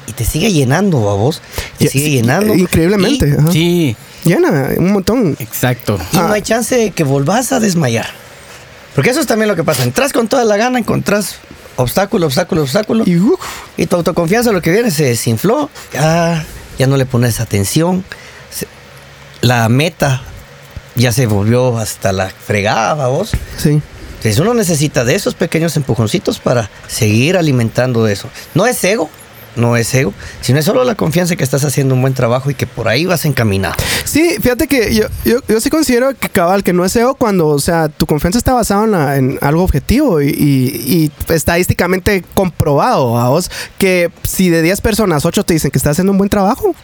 y te sigue llenando a vos. Te sigue llenando. Increíblemente. Sí, Llena un montón. exacto. Y Ah. no hay chance de que volvás a desmayar. Porque eso es también lo que pasa. Entras con toda la gana, encontrás obstáculo, obstáculo, obstáculo. Y tu autoconfianza lo que viene se desinfló. Ya, ya no le pones atención. Se- la meta ya se volvió hasta la fregada, vos. sí. Entonces uno necesita de esos pequeños empujoncitos para seguir alimentando eso. No es ego, no es ego, sino es solo la confianza que estás haciendo un buen trabajo y que por ahí vas encaminado. Sí, fíjate que yo, yo, yo sí considero que cabal, que no es ego cuando, o sea, tu confianza está basada en, la- en algo objetivo y, y- y estadísticamente comprobado, a vos, que si de 10 personas, 8 te dicen que estás haciendo un buen trabajo,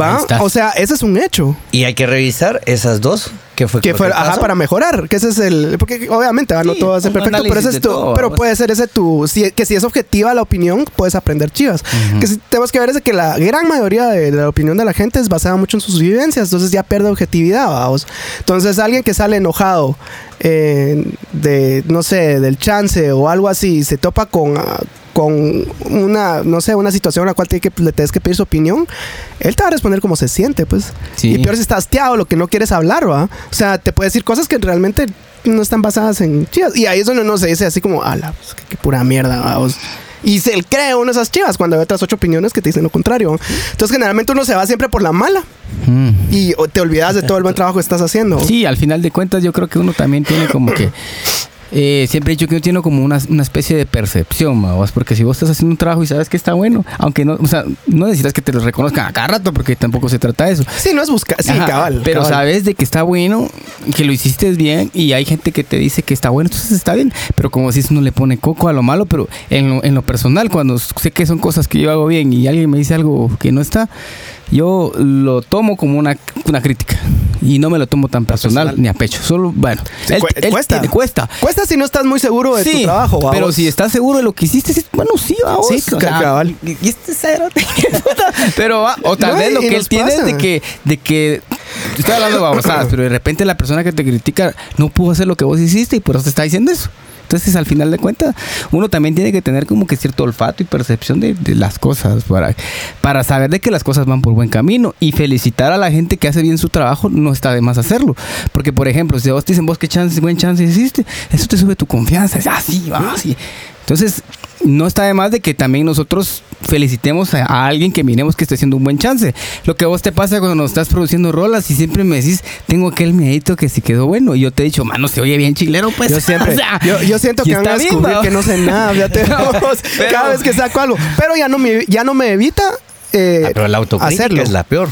va, o sea, ese es un hecho. Y hay que revisar esas dos que fue Que fue, ajá, para mejorar, que ese es el, porque obviamente ah, no todo va a ser perfecto, pero ese es tu, todo, pero puede ser ese tu, si, que si es objetiva la opinión, puedes aprender chivas. Que si tenemos que ver es que la gran mayoría de, de la opinión de la gente es basada mucho en sus vivencias, entonces ya pierde objetividad, vamos. Entonces alguien que sale enojado eh, de, no sé, del chance o algo así, se topa con... ah, con una, no sé, una situación en la cual que, le tienes que pedir su opinión, él te va a responder como se siente, pues. Sí. Y peor si estás hastiado, lo que no quieres hablar, ¿va? O sea, te puede decir cosas que realmente no están basadas en chivas. Y ahí es donde uno se dice así como, ala, pues, qué, qué pura mierda, vamos. Y se cree uno esas chivas cuando hay otras ocho opiniones que te dicen lo contrario. Entonces, generalmente uno se va siempre por la mala Mm. y te olvidas de todo el buen trabajo que estás haciendo. Sí, al final de cuentas yo creo que uno también tiene como que... eh, siempre he dicho que uno tiene como una, una especie de percepción, vamos, porque si vos estás haciendo un trabajo y sabes que está bueno, aunque no, o sea, no necesitas que te lo reconozcan a cada rato porque tampoco se trata de eso. Sí, no es buscar. Sí, Ajá, cabal. Pero cabal. sabes de que está bueno, que lo hiciste bien y hay gente que te dice que está bueno, entonces está bien. Pero como si uno le pone coco a lo malo, pero en lo, en lo personal, cuando sé que son cosas que yo hago bien y alguien me dice algo que no está, yo lo tomo como una, una crítica y no me lo tomo tan personal, personal. ni a pecho. Solo, bueno, él- cu- él cuesta. cuesta. Cuesta si no estás muy seguro de tu trabajo, pero si estás seguro de lo que hiciste, bueno, sí, vamos. Sí, cabal. Y y este puta. Pero, va, o tal No, vez lo que él tiene es de que, de que, estoy hablando de babosadas, pero de repente la persona que te critica no pudo hacer lo que vos hiciste y por eso te está diciendo eso. Entonces, al final de cuentas, uno también tiene que tener como que cierto olfato y percepción de, de las cosas para, para saber de que las cosas van por buen camino y felicitar a la gente que hace bien su trabajo no está de más hacerlo. Porque, por ejemplo, si a vos te dicen vos qué chance, buen chance hiciste, eso te sube tu confianza. Es así, va, así. Entonces, no está de más de que también nosotros felicitemos a, a alguien que miremos que esté haciendo un buen chance. Lo que a vos te pasa cuando estás produciendo rolas y siempre me decís, tengo aquel miedito que si quedó bueno. Y yo te he dicho, mano, se oye bien chilero, pues. Yo siempre, O sea, yo, yo siento que van a bien, descubrir que no sé nada, fíjate, Pero- cada vez que saco algo. Pero ya no me, ya no me evita eh, Ah, pero la autocrítica hacerlo. es la peor.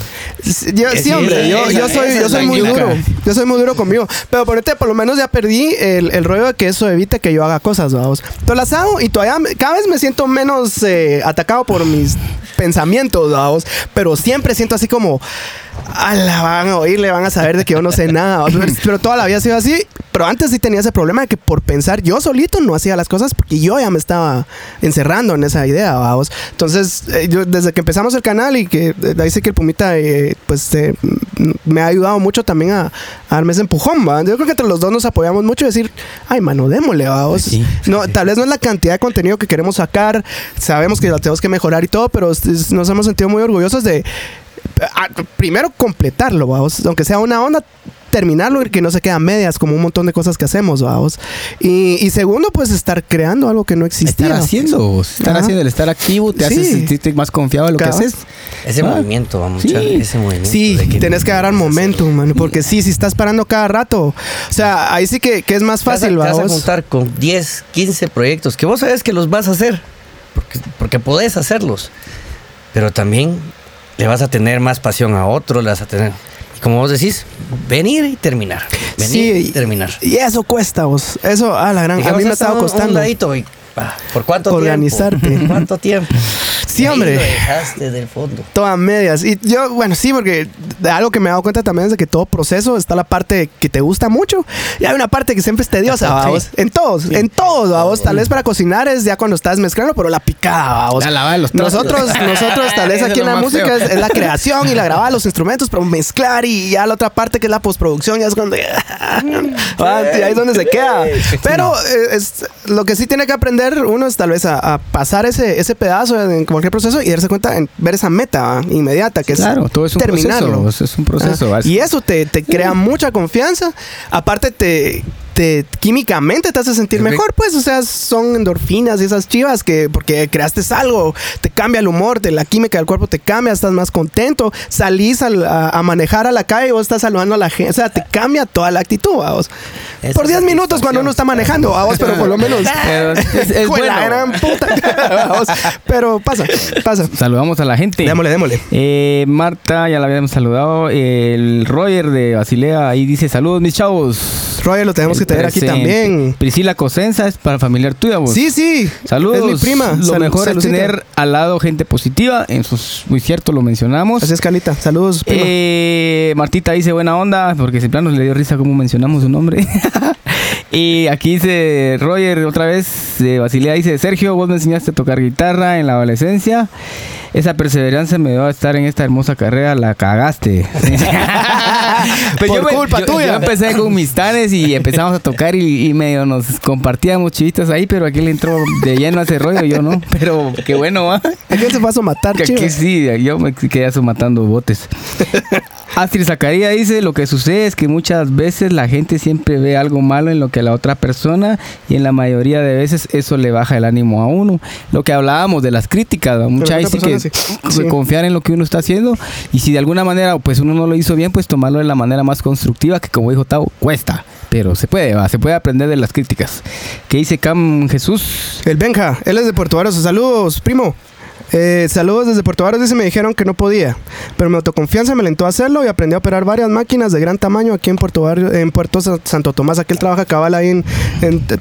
Yo- sí, hombre, yo, soy, yo muy duro. Yo soy muy duro conmigo. Pero por, por lo menos ya perdí el, el rollo de que eso evite que yo haga cosas, vamos. Entonces las hago y todavía cada vez me siento menos eh, atacado por mis pensamientos, vamos. Pero siempre siento así como, a la van a oír, le van a saber de que yo no sé nada. Pero, pero toda la vida ha sido así. Pero antes sí tenía ese problema de que por pensar yo solito no hacía las cosas porque yo ya me estaba encerrando en esa idea, vamos. Entonces, eh, yo desde que empezamos el canal y que sé que el Pumita, eh, pues, eh, me ha ayudado mucho también a, a darme ese empujón, ¿va? Yo creo que entre los dos nos apoyamos mucho y decir, ay, mano, démosle, vamos. Sí, no, tal vez no es la cantidad de contenido que queremos sacar, sabemos que la tenemos que mejorar y todo, pero nos hemos sentido muy orgullosos de primero completarlo, vamos. Aunque sea una onda, terminarlo y que no se quede a medias como un montón de cosas que hacemos, vamos. Y, y segundo, pues estar creando algo que no existía. Estar haciendo, estar Ajá. haciendo, el estar activo te Sí. hace sentirte más confiado en lo que haces. Ese Ah, movimiento, vamos, sí. ese movimiento. Sí, de tenés que agarrar momentum, mano, porque sí, si estás parando cada rato, o sea, ahí sí que, que es más Te vas a- fácil, te vas a juntar con 10, 15 proyectos que vos sabes que los vas a hacer, porque, porque podés hacerlos, pero también le vas a tener más pasión a otro, le vas a tener, y como vos decís, venir y terminar, venir Sí, y terminar. Y eso cuesta, vos. Eso, a la gran, a mí me ha estado un- un costando. ladito y, ¿Por cuánto Organizarte. tiempo? ¿Cuánto tiempo? Sí, hombre. Lo dejaste del fondo. Todas medias. Y yo, bueno, sí, porque de algo que me he dado cuenta también es de que todo proceso está la parte que te gusta mucho y hay una parte que siempre es tediosa, Sí. vamos. En todos, en todos, vamos. Tal vez para cocinar es ya cuando estás mezclando, pero la picada, vamos. La lavada de los. Nosotros, nosotros tal vez aquí en la música es, es la creación y la grabada los instrumentos, pero mezclar y ya la otra parte que es la postproducción ya es cuando Ah, y ahí es donde se queda. Pero eh, es, lo que sí tiene que aprender uno es tal vez a, a pasar ese, ese pedazo en cualquier proceso y darse cuenta en ver esa meta ¿va? inmediata que Claro, es todo es un terminarlo. proceso. Es un proceso. Ah, y eso te, te crea mucha confianza. Aparte te, te químicamente te hace sentir mejor, pues, o sea, son endorfinas y esas chivas que porque creaste algo, te cambia el humor, te, la química del cuerpo te cambia, estás más contento, salís al- a, a manejar a la calle y vos estás saludando a la gente, o sea, te cambia toda la actitud, vamos. Esa Por 10 minutos cuando uno está manejando, vamos, pero por lo menos Pero es- es la gran puta. Vamos, pero pasa, pasa. Saludamos a la gente. Démosle, démosle. Eh, Marta, ya la habíamos saludado. El Roger de Basilea ahí dice: Saludos, mis chavos. Roger lo tenemos que tener aquí también. Priscila Cosenza es para familiar tuya, vos. Sí, sí. Saludos. Es mi prima. Lo mejor es tener al lado gente positiva. Eso es muy cierto, lo mencionamos. Así es, Carlita. Saludos, prima. Eh, Martita dice buena onda, porque siempre nos le dio risa como mencionamos su nombre. y aquí dice Roger otra vez, de Basilea dice, Sergio, vos me enseñaste a tocar guitarra en la adolescencia. Esa perseverancia me dio a estar en esta hermosa carrera, la cagaste. Pues Por me- culpa yo- tuya. Yo empecé con mis tanes y empezamos a tocar y, y medio nos compartíamos chivitas ahí, pero aquí le entró de lleno a ese rollo, yo no. Pero qué bueno, ¿va? ¿A quién se fue a matar, Que aquí sí, yo me quedé eso matando botes. Astrid Zacarías dice, lo que sucede es que muchas veces la gente siempre ve algo malo en lo que la otra persona y en la mayoría de veces eso le baja el ánimo a uno. Lo que hablábamos de las críticas, ¿va? mucha la sí otra que persona sí. que Sí. confiar en lo que uno está haciendo y si de alguna manera pues uno no lo hizo bien, pues tomarlo de la manera más constructiva que como dijo Tavo, cuesta, pero se puede, ¿va? se puede aprender de las críticas. ¿Qué dice Cam Jesús? El Benja, él es de Puerto Varas. Saludos, primo. Eh, saludos desde Puerto Varas. Dice, me dijeron que no podía, pero mi autoconfianza me alentó a hacerlo y aprendí a operar varias máquinas de gran tamaño aquí en Puerto Barrio, en Puerto Sa- Santo Tomás. Aquí él trabaja cabal ahí en,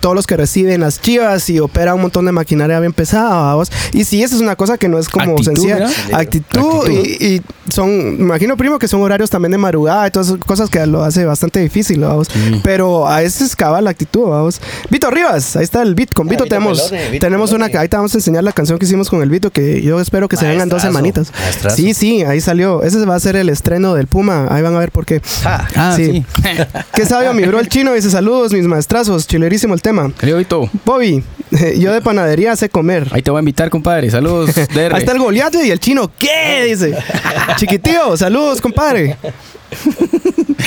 todos los que reciben las chivas y opera un montón de maquinaria bien pesada. ¿vamos? Y sí, esa es una cosa que no es como Actitud, sencilla. ¿verdad? Actitud, Actitud. Y, y son, me imagino, primo, que son horarios también de madrugada y todas esas cosas que lo hace bastante difícil. ¿vamos? Pero a ese es cabal la actitud. ¿vamos? Vito Rivas, ahí está el beat. Con Ah, Vito Vito tenemos, Pelone, Vito tenemos una. Ahí te vamos a enseñar la canción que hicimos con el Vito, que yo espero que se vengan dos semanitas. maestrazo. Sí, sí, ahí salió. Ese va a ser el estreno del Puma. Ahí van a ver por qué. Ah, Ah, sí. Sí. Qué sabio, mi bro el chino. Dice saludos, mis maestrazos. Chilerísimo el tema. Vito. Bobby, yo de panadería sé comer. Ahí te voy a invitar, compadre. Saludos, DR. Ahí está el Goliath y el chino. ¿Qué? Dice. Chiquitío, saludos, compadre.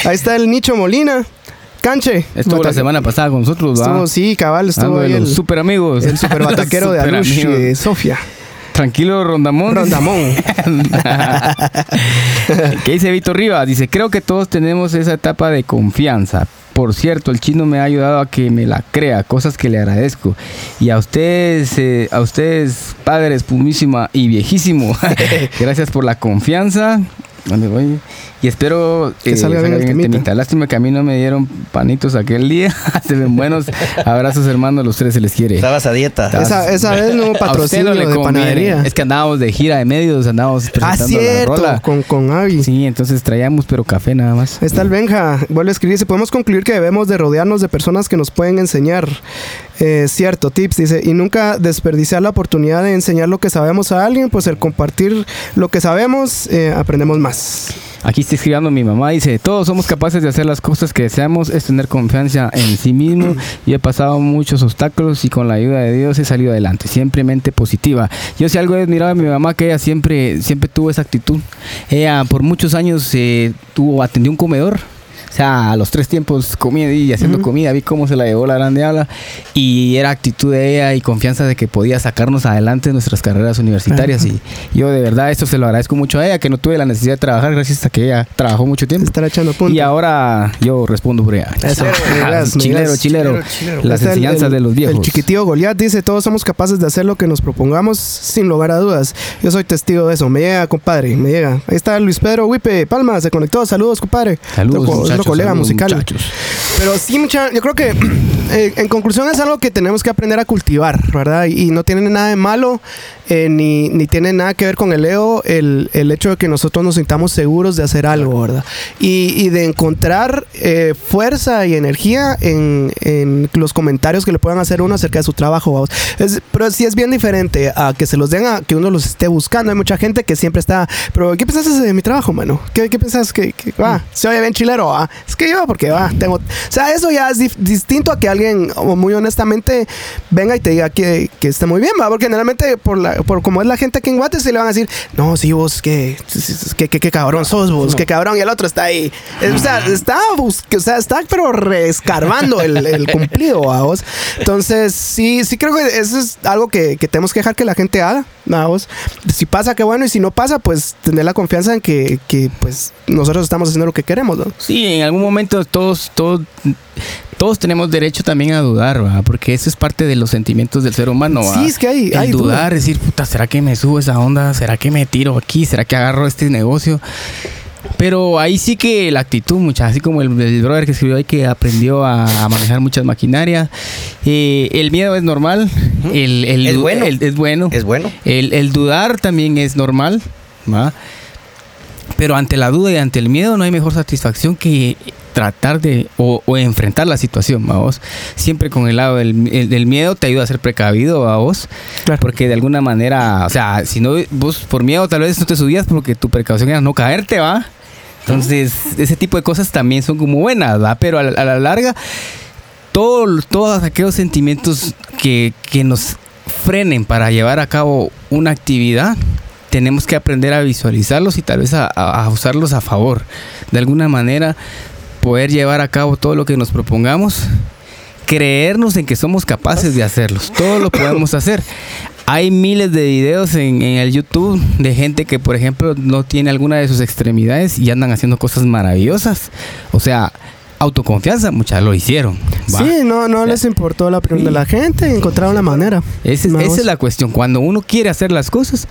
Ahí está el Nicho Molina. Canche. Estuvo la semana pasada con nosotros, ¿va? Estuvo, sí, cabal, estuvo ahí los el, super amigos. el super bataquero de Alush y de Sofía. Tranquilo, Rondamón. Rondamón. ¿Qué dice Víctor Rivas? Dice, creo que todos tenemos esa etapa de confianza. Por cierto, el chino me ha ayudado a que me la crea, cosas que le agradezco. Y a ustedes, eh, a ustedes, padres, pumísima y viejísimo, gracias por la confianza. ¿Dónde voy? Y espero eh, Que salga bien el temita. Lástima que a mí no me dieron panitos aquel día. Se ven buenos. Abrazos, hermanos. Los tres se les quiere. estabas a dieta. Esa, esa vez no hubo A usted patrocinio no le de conviene. panadería. Es que andábamos de gira de medios, andábamos Ah, presentando la cierto, rola. con, con Avi. Sí, entonces traíamos pero café nada más. Está el Benja, vuelve a escribir, dice, podemos concluir que debemos de rodearnos de personas que nos pueden enseñar. Eh, cierto, tips, dice, y nunca desperdiciar la oportunidad de enseñar lo que sabemos a alguien, pues el compartir lo que sabemos, eh, aprendemos más. Aquí está escribiendo mi mamá, dice, todos somos capaces de hacer las cosas que deseamos, es tener confianza en sí mismo. y he pasado muchos obstáculos y con la ayuda de Dios he salido adelante, siempre mente positiva. Yo si algo he admirado a mi mamá, que ella siempre, siempre tuvo esa actitud. Ella por muchos años eh, tuvo, atendió un comedor sea, a los tres tiempos comía y haciendo comida, vi cómo se la llevó la grande habla y era actitud de ella y confianza de que podía sacarnos adelante nuestras carreras universitarias. Y yo de verdad esto se lo agradezco mucho a ella, que no tuve la necesidad de trabajar gracias a que ella trabajó mucho tiempo. Estar echando punto. Y ahora yo respondo por ella. chilero, chilero, Las enseñanzas de los viejos. El chiquitío Goliat dice, todos somos capaces de hacer lo que nos propongamos sin lugar a dudas. Yo soy testigo de eso. Me llega, compadre, me llega. Ahí está Luis Pedro Wipe Palma, se conectó. Saludos, compadre. Saludos, colega musical. Pero sí, mucha, yo creo que eh, en conclusión es algo que tenemos que aprender a cultivar, ¿verdad? Y, no tiene nada de malo, eh, ni, ni, tiene nada que ver con el ego, el, el, hecho de que nosotros nos sintamos seguros de hacer algo, ¿verdad? Y, y de encontrar eh, fuerza y energía en, en, los comentarios que le puedan hacer uno acerca de su trabajo, vamos. Es, pero sí es bien diferente a que se los den a que uno los esté buscando. Hay mucha gente que siempre está, pero ¿qué piensas de mi trabajo, mano? ¿Qué, qué piensas que, que ah, se oye bien chilero? Ah? Es que yo, porque va, tengo. O sea, eso ya es distinto a que alguien, muy honestamente, venga y te diga que, que está muy bien, va, porque generalmente, por, la, por como es la gente aquí en Guate, se le van a decir, no, sí, vos, que, que, que, cabrón sos vos, que cabrón, y el otro está ahí. O sea, está, o sea, está, pero rescarbando el, el cumplido, a vos. Entonces, sí, sí creo que eso es algo que, que tenemos que dejar que la gente haga, a vos. Si pasa, qué bueno, y si no pasa, pues tener la confianza en que, que pues, nosotros estamos haciendo lo que queremos, ¿no? Sí, en algún momento todos, todos, todos tenemos derecho también a dudar, ¿verdad? Porque eso es parte de los sentimientos del ser humano. Sí, es que hay, hay dudar, decir, puta, ¿será que me subo esa onda? ¿Será que me tiro aquí? ¿Será que agarro este negocio? Pero ahí sí que la actitud, mucha, así como el, brother que escribió ahí que aprendió a, manejar muchas maquinarias. Eh, el miedo es normal. El, es, bueno. es bueno. Es bueno. El, dudar también es normal. ¿va? Pero ante la duda y ante el miedo no hay mejor satisfacción que tratar de o, enfrentar la situación, vos. Siempre con el lado del, miedo te ayuda a ser precavido, a vos. Porque de alguna manera, o sea, si no, vos por miedo tal vez no te subías porque tu precaución era no caerte, va. Entonces, ese tipo de cosas también son como buenas, ¿va? Pero a, la larga, todo, todos aquellos sentimientos que, que nos frenen para llevar a cabo una actividad, tenemos que aprender a visualizarlos y tal vez a, usarlos a favor. De alguna manera, poder llevar a cabo todo lo que nos propongamos, creernos en que somos capaces de hacerlos. Todo lo podemos hacer. Hay miles de videos en, el YouTube de gente que, por ejemplo, no tiene alguna de sus extremidades y andan haciendo cosas maravillosas. O sea, autoconfianza, muchas lo hicieron. Sí, no, no les importó la opinión de la gente, encontraron la manera. esa es la cuestión. Cuando uno quiere hacer las cosas,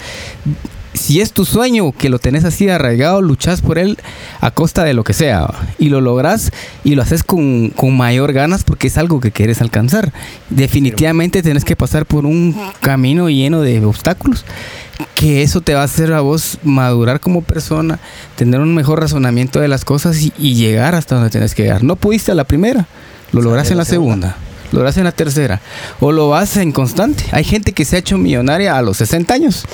si es tu sueño que lo tenés así arraigado, luchas por él a costa de lo que sea y lo logras y lo haces con, mayor ganas porque es algo que quieres alcanzar. Definitivamente tenés que pasar por un camino lleno de obstáculos que eso te va a hacer a vos madurar como persona, tener un mejor razonamiento de las cosas y, llegar hasta donde tenés que llegar. No pudiste a la primera, lo logras en la segunda. Lo logras en la tercera. O lo vas en constante. Hay gente que se ha hecho millonaria a los 60 años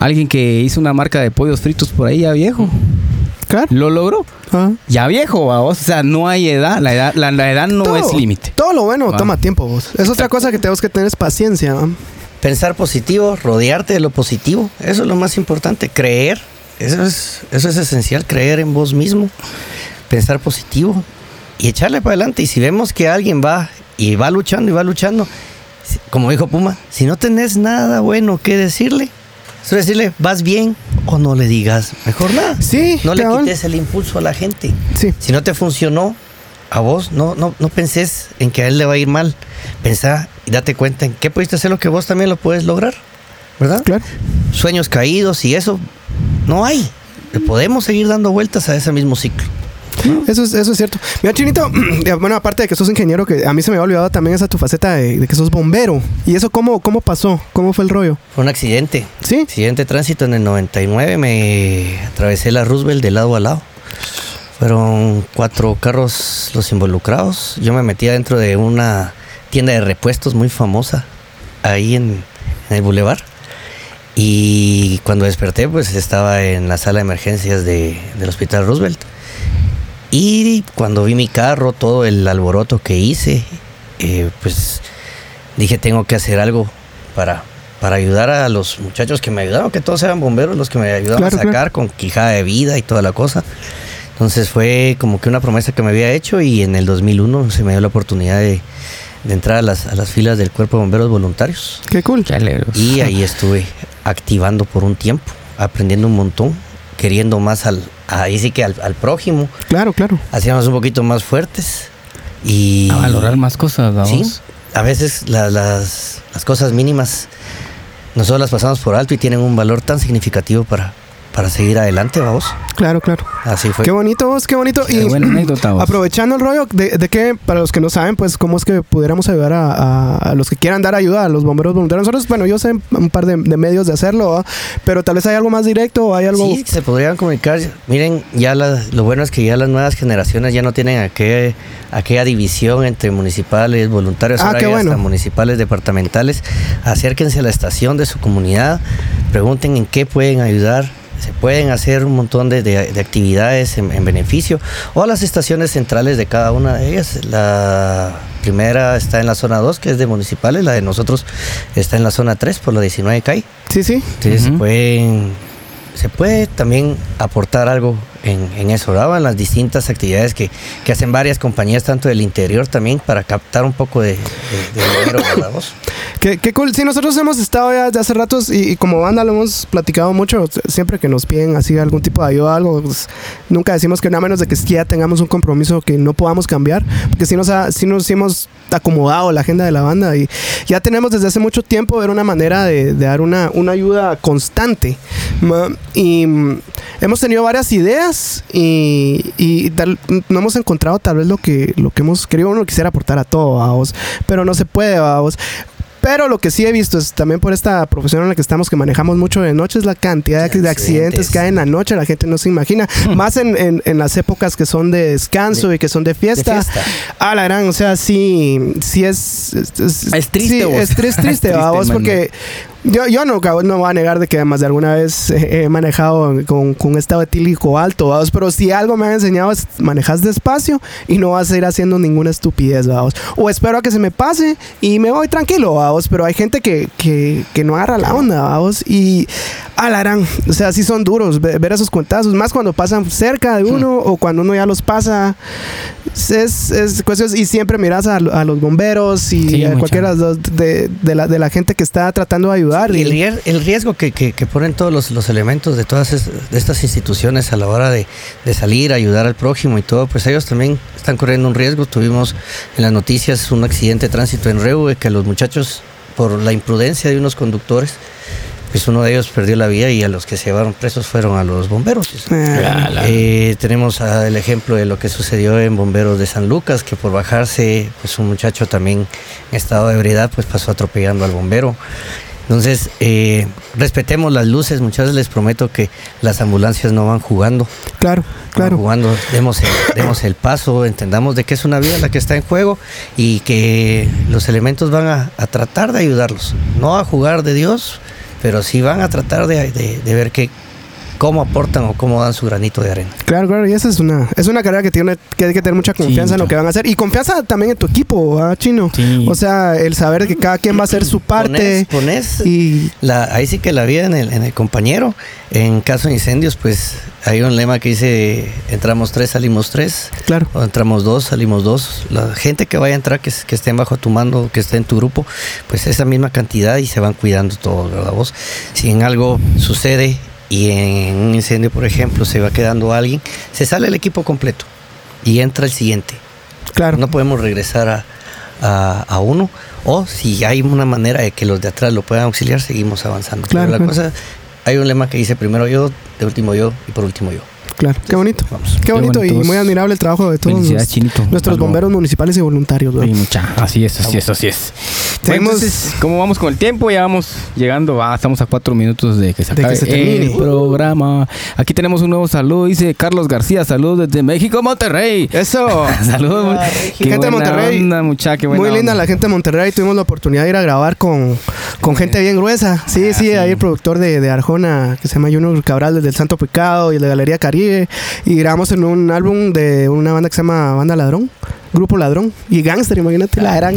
alguien que hizo una marca de pollos fritos por ahí ya viejo. Claro. Lo logró. Ah. Ya viejo, vos. O sea, no hay edad. La edad, la, edad no es límite. Todo lo bueno toma tiempo, vos. Es otra cosa que tenemos que tener paciencia. Pensar positivo, rodearte de lo positivo. Eso es lo más importante. Creer. Eso es, eso es esencial. Creer en vos mismo. Pensar positivo. Y echarle para adelante. Y si vemos que alguien va y va luchando y va luchando, como dijo Puma, si no tenés nada bueno que decirle, es decirle, vas bien o no le digas mejor nada. Sí. No le quites el impulso a la gente. Sí. Si no te funcionó a vos, no, no, no penses en que a él le va a ir mal. Pensá y date cuenta en qué pudiste hacer lo que vos también lo puedes lograr. ¿Verdad? Claro. Sueños caídos y eso no hay. Podemos seguir dando vueltas a ese mismo ciclo. Eso es, eso es cierto. Mira, Chinito, bueno, aparte de que sos ingeniero, que a mí se me había olvidado también esa tu faceta de, que sos bombero. ¿Y eso cómo, cómo pasó? ¿Cómo fue el rollo? Fue un accidente. ¿Sí? Accidente de tránsito en el 99. Me atravesé la Roosevelt de lado a lado. Fueron cuatro carros los involucrados. Yo me metí dentro de una tienda de repuestos muy famosa ahí en, en el Boulevard. Y cuando desperté, pues estaba en la sala de emergencias de, del Hospital Roosevelt. Y cuando vi mi carro, todo el alboroto que hice, eh, pues dije, tengo que hacer algo para, para ayudar a los muchachos que me ayudaron, que todos eran bomberos los que me ayudaron Claro, a sacar claro. con quijada de vida y toda la cosa. Entonces fue como que una promesa que me había hecho y en el 2001 se me dio la oportunidad de, de entrar a las, a las filas del Cuerpo de Bomberos Voluntarios. Qué cool. Chaleros. Y ahí estuve activando por un tiempo, aprendiendo un montón, queriendo más al, ahí sí que al, al prójimo, Claro, claro. haciéndonos un poquito más fuertes y A valorar más cosas, vamos. sí, a veces la- las, las cosas mínimas nosotros las pasamos por alto y tienen un valor tan significativo para, para seguir adelante, vamos. Claro, claro. Así fue. Qué bonito vos, qué bonito. Qué buena anécdota, vos. aprovechando el rollo de, de que, para los que no saben, pues, cómo es que pudiéramos ayudar a, a- a los que quieran dar ayuda a los bomberos voluntarios. Nosotros, bueno, yo sé un par de, de medios de hacerlo, ¿va? pero tal vez hay algo más directo o hay algo. Sí, se podrían comunicar. Miren, ya la- lo bueno es que ya las nuevas generaciones ya no tienen aquel- aquella división entre municipales, voluntarios, Ah, qué hay hasta bueno. municipales, departamentales. Acérquense a la estación de su comunidad, pregunten en qué pueden ayudar. Se pueden hacer un montón de, de- de actividades en, en beneficio o a las estaciones centrales de cada una de ellas. La primera está en la zona 2, que es de municipales, la de nosotros está en la zona 3 por la 19 CAI. Sí, sí. Entonces se pueden, se puede también aportar algo en, en eso, ¿verdad? En las distintas actividades que, que hacen varias compañías, tanto del interior también, para captar un poco de, de- de dinero, ¿verdad? Qué, qué cool. Sí, nosotros hemos estado ya de hace ratos y, y como banda lo hemos platicado mucho. Siempre que nos piden así algún tipo de ayuda, algo, pues, nunca decimos que nada menos de que ya tengamos un compromiso que no podamos cambiar. Porque si nos, ha- sí nos hemos acomodado la agenda de la banda y ya tenemos desde hace mucho tiempo ver una manera de, de dar una, una ayuda constante. Y mm, hemos tenido varias ideas y, y tal- no hemos encontrado tal vez lo que, lo que hemos querido. Uno quisiera aportar a todo, vamos, pero no se puede, vamos. Pero lo que sí he visto es también por esta profesión en la que estamos, que manejamos mucho de noche, es la cantidad de, De de accidentes accidentes. que hay en la noche. La gente no se imagina. Más en, en- en las épocas que son de descanso De- y que son de fiesta. de fiesta. Ah, la gran, o sea, sí, sí es. Es, Es triste, sí, vos. es, tri- es triste, triste, vamos, mano. porque. Yo, yo no, no voy a negar de que más de alguna vez he manejado con, con un estado etílico alto, vamos, pero si algo me ha enseñado es manejas despacio y no vas a ir haciendo ninguna estupidez, vamos. O espero a que se me pase y me voy tranquilo, vamos, pero hay gente que, que, que no agarra la onda, vamos, y alarán, o sea, sí son duros ve- ver esos cuentazos, más cuando pasan cerca de uno o cuando uno ya los pasa. Es, es cuestión, y siempre miras a, a los bomberos y Sí, a cualquiera de, de la, de la gente que está tratando de ayudar. Y y- el, el riesgo que, que- que ponen todos los, los elementos de todas es- de estas instituciones a la hora de, de salir, ayudar al prójimo y todo, pues ellos también están corriendo un riesgo. Tuvimos en las noticias un accidente de tránsito en Reue que los muchachos, por la imprudencia de unos conductores, pues uno de ellos perdió la vida y a los que se llevaron presos fueron a los bomberos. Eh, la- Eh, tenemos ah, el ejemplo de lo que sucedió en Bomberos de San Lucas, que por bajarse, pues un muchacho también en estado de ebriedad, pues pasó atropellando al bombero. Entonces, eh, respetemos las luces, muchas veces les prometo que las ambulancias no van jugando, claro, van claro. jugando, demos el, demos el paso, entendamos de que es una vida la que está en juego y que los elementos van a, a tratar de ayudarlos, no a jugar de Dios, pero sí van a tratar de, de- de ver que, cómo aportan o cómo dan su granito de arena. Claro, claro, y esa es una, es una carrera que tiene que hay que tener mucha confianza en lo que van a hacer. Y confianza también en tu equipo, ¿ah, Chino? Sí. O sea, el saber que cada quien va a hacer su parte. Pones, pones Y la, ahí sí que la vida en el, en el compañero. En caso de incendios, pues hay un lema que dice, entramos tres, salimos tres. claro, O entramos dos, salimos dos. La gente que vaya a entrar, que, que estén bajo tu mando, que esté en tu grupo, pues esa misma cantidad y se van cuidando todos, ¿verdad vos? Si en algo sucede y en un incendio, por ejemplo, se va quedando alguien, se sale el equipo completo y entra el siguiente. claro. No podemos regresar a, a- a uno. O si hay una manera de que los de atrás lo puedan auxiliar, seguimos avanzando. Pero Claro, la cosa, hay un lema que dice primero yo, de último yo y por último yo. Claro, qué bonito. Vamos. Qué bonito y muy admirable el trabajo de todos nuestros bomberos municipales y voluntarios. Sí, mucha. Así es, así es, así es. Seguimos- Entonces, ¿cómo vamos con el tiempo? Ya vamos llegando, ah, estamos a cuatro minutos de que se De que acabe se termine. el programa. Aquí tenemos un nuevo saludo, dice Carlos García, saludos desde México, Monterrey. Eso. Saludos, qué Gente de buena Monterrey. onda, mucha, qué buena Muy linda onda. la gente de Monterrey. Tuvimos la oportunidad de ir a grabar con, con gente bien gruesa. Sí, sí, ahí el productor de, de Arjona, que se llama Junior Cabral, desde El Santo Pecado y de Galería Caribe. Y grabamos en un álbum de una banda que se llama Banda Ladrón, Grupo Ladrón. Y Gangster, imagínate, la eran.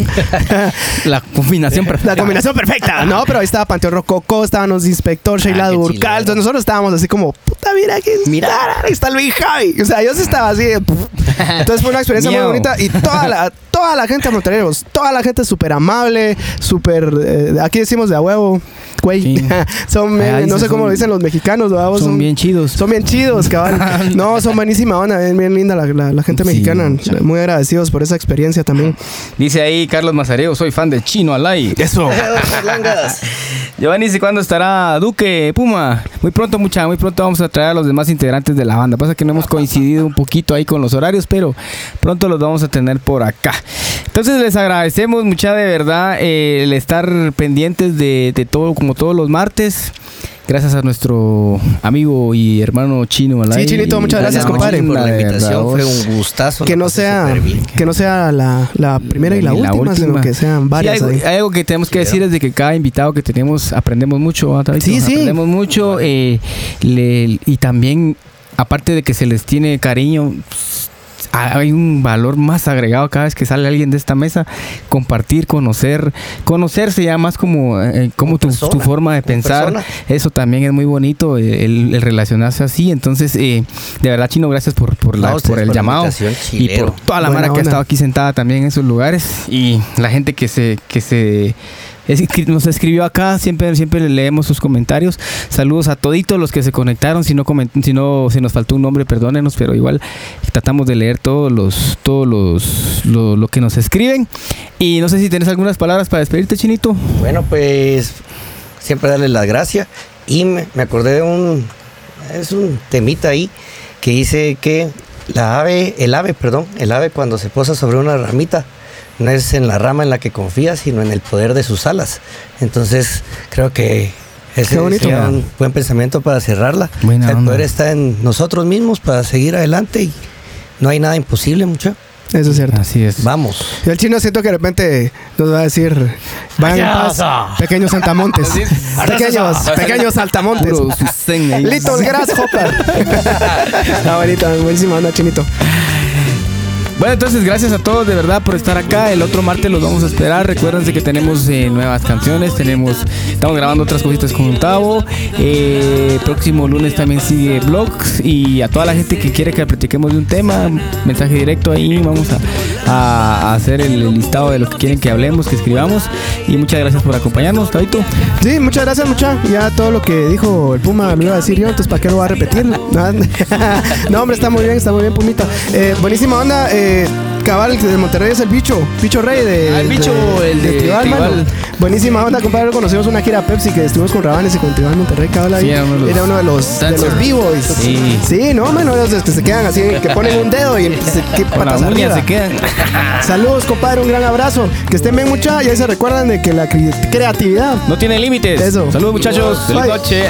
La combinación perfecta. La combinación perfecta. No, pero ahí estaba Panteón Rococó, estábamos Inspector, Sheila Ah, qué Durcal. Entonces nosotros estábamos así como, puta, mira quién Mira. ahí está Luis Javi. O sea, yo sí estaba así. de. Entonces fue una experiencia muy bonita y toda la, toda la gente de Monterrey, pues, toda la gente súper amable, súper, eh, aquí decimos de a huevo, güey. Sí. son, no sé cómo son- lo dicen los mexicanos, ¿verdad? Vos Son bien chidos. Son bien chidos, cabal. No, son buenísima onda, bien, bien linda la, la- la gente Sí, mexicana. Muy agradecidos por esa experiencia también. Dice ahí Carlos Mazareo, soy fan de Chino Alay. Eso. Giovanni dice cuándo estará Duque Puma. Muy pronto, mucha, muy pronto vamos a traer a los demás integrantes de la banda. Pasa que no hemos coincidido un poquito ahí con los horarios, pero pronto los vamos a tener por acá. Entonces les agradecemos mucha de verdad eh, el estar pendientes de, de todo, como todos los martes. Gracias a nuestro amigo y hermano Chino Alay. Sí, Chinito, muchas gracias, compadre. por la invitación. Fue un gustazo. que no sea que no sea la, la primera y la, última, sino que sean varias Sí, hay, algo que tenemos que Sí, decir es de que cada invitado que tenemos aprendemos mucho. Sí, sí. Aprendemos mucho eh, le- y también, aparte de que se les tiene cariño, pues, hay un valor más agregado cada vez que sale alguien de esta mesa. Compartir, conocer, conocerse ya más como, eh, como Como tu, persona, tu forma de como pensar. persona. Eso también es muy bonito, eh, el, el relacionarse así. Entonces, eh, de verdad, Chino, gracias por, por, la, por el por llamado y por toda la Buena mara que ha estado aquí sentada también en esos lugares y la gente que se que se nos escribió acá siempre siempre le leemos sus comentarios saludos a toditos los que se conectaron si no si no si nos faltó un nombre perdónenos pero igual tratamos de leer todos los todos los lo, que nos escriben y no sé si tienes algunas palabras para despedirte chinito Bueno, pues siempre darle las gracias. Y me, me acordé de un. Es un temita ahí que dice que la ave, el ave, perdón, el ave cuando se posa sobre una ramita, no es en la rama en la que confía, sino en el poder de sus alas. Entonces, creo que ese bonito. sería un buen pensamiento para cerrarla. Buena el onda. poder está en nosotros mismos para seguir adelante y no hay nada imposible, mucho. Eso es cierto. así es Vamos. Y el chino siento que de repente nos va a decir, vayan en paz, pequeños saltamontes. pequeños, pequeños saltamontes. Little Grasshopper. Está bonito, buenísima onda, chinito. Bueno, entonces gracias a todos de verdad por estar acá. El otro martes los vamos a esperar. Recuérdense que tenemos eh, nuevas canciones, tenemos, estamos grabando otras cositas con Tavo. Eh, próximo lunes también sigue vlogs y a toda la gente que quiere que platiquemos de un tema, mensaje directo ahí. Vamos a, hacer el, listado de lo que quieren que hablemos, que escribamos. Y muchas gracias por acompañarnos, Tabito. Sí, muchas gracias, mucha. Ya todo lo que dijo el Puma lo iba a decir yo, entonces ¿para qué lo va a repetir? no, hombre, está muy bien, está muy bien, Pumita. Eh, buenísima onda. Eh, Cabal de Monterrey es el bicho, bicho rey de. Ah, el bicho, el de Tribal, Tribal. mano. Buenísima onda, compadre. Conocimos una gira Pepsi que estuvimos con Rabanes y con Tribal Monterrey, cabal. ahí. Sí, era uno de los de los, los. B-boys. Sí. Sí, no, mano, esos que se quedan así, que ponen un dedo y se, que patas se quedan. Saludos, compadre, un gran abrazo. Que estén bien, mucha. Y ahí se recuerdan de que la cre- creatividad No tiene límites. Eso. Saludos muchachos. Feliz Bye. noche.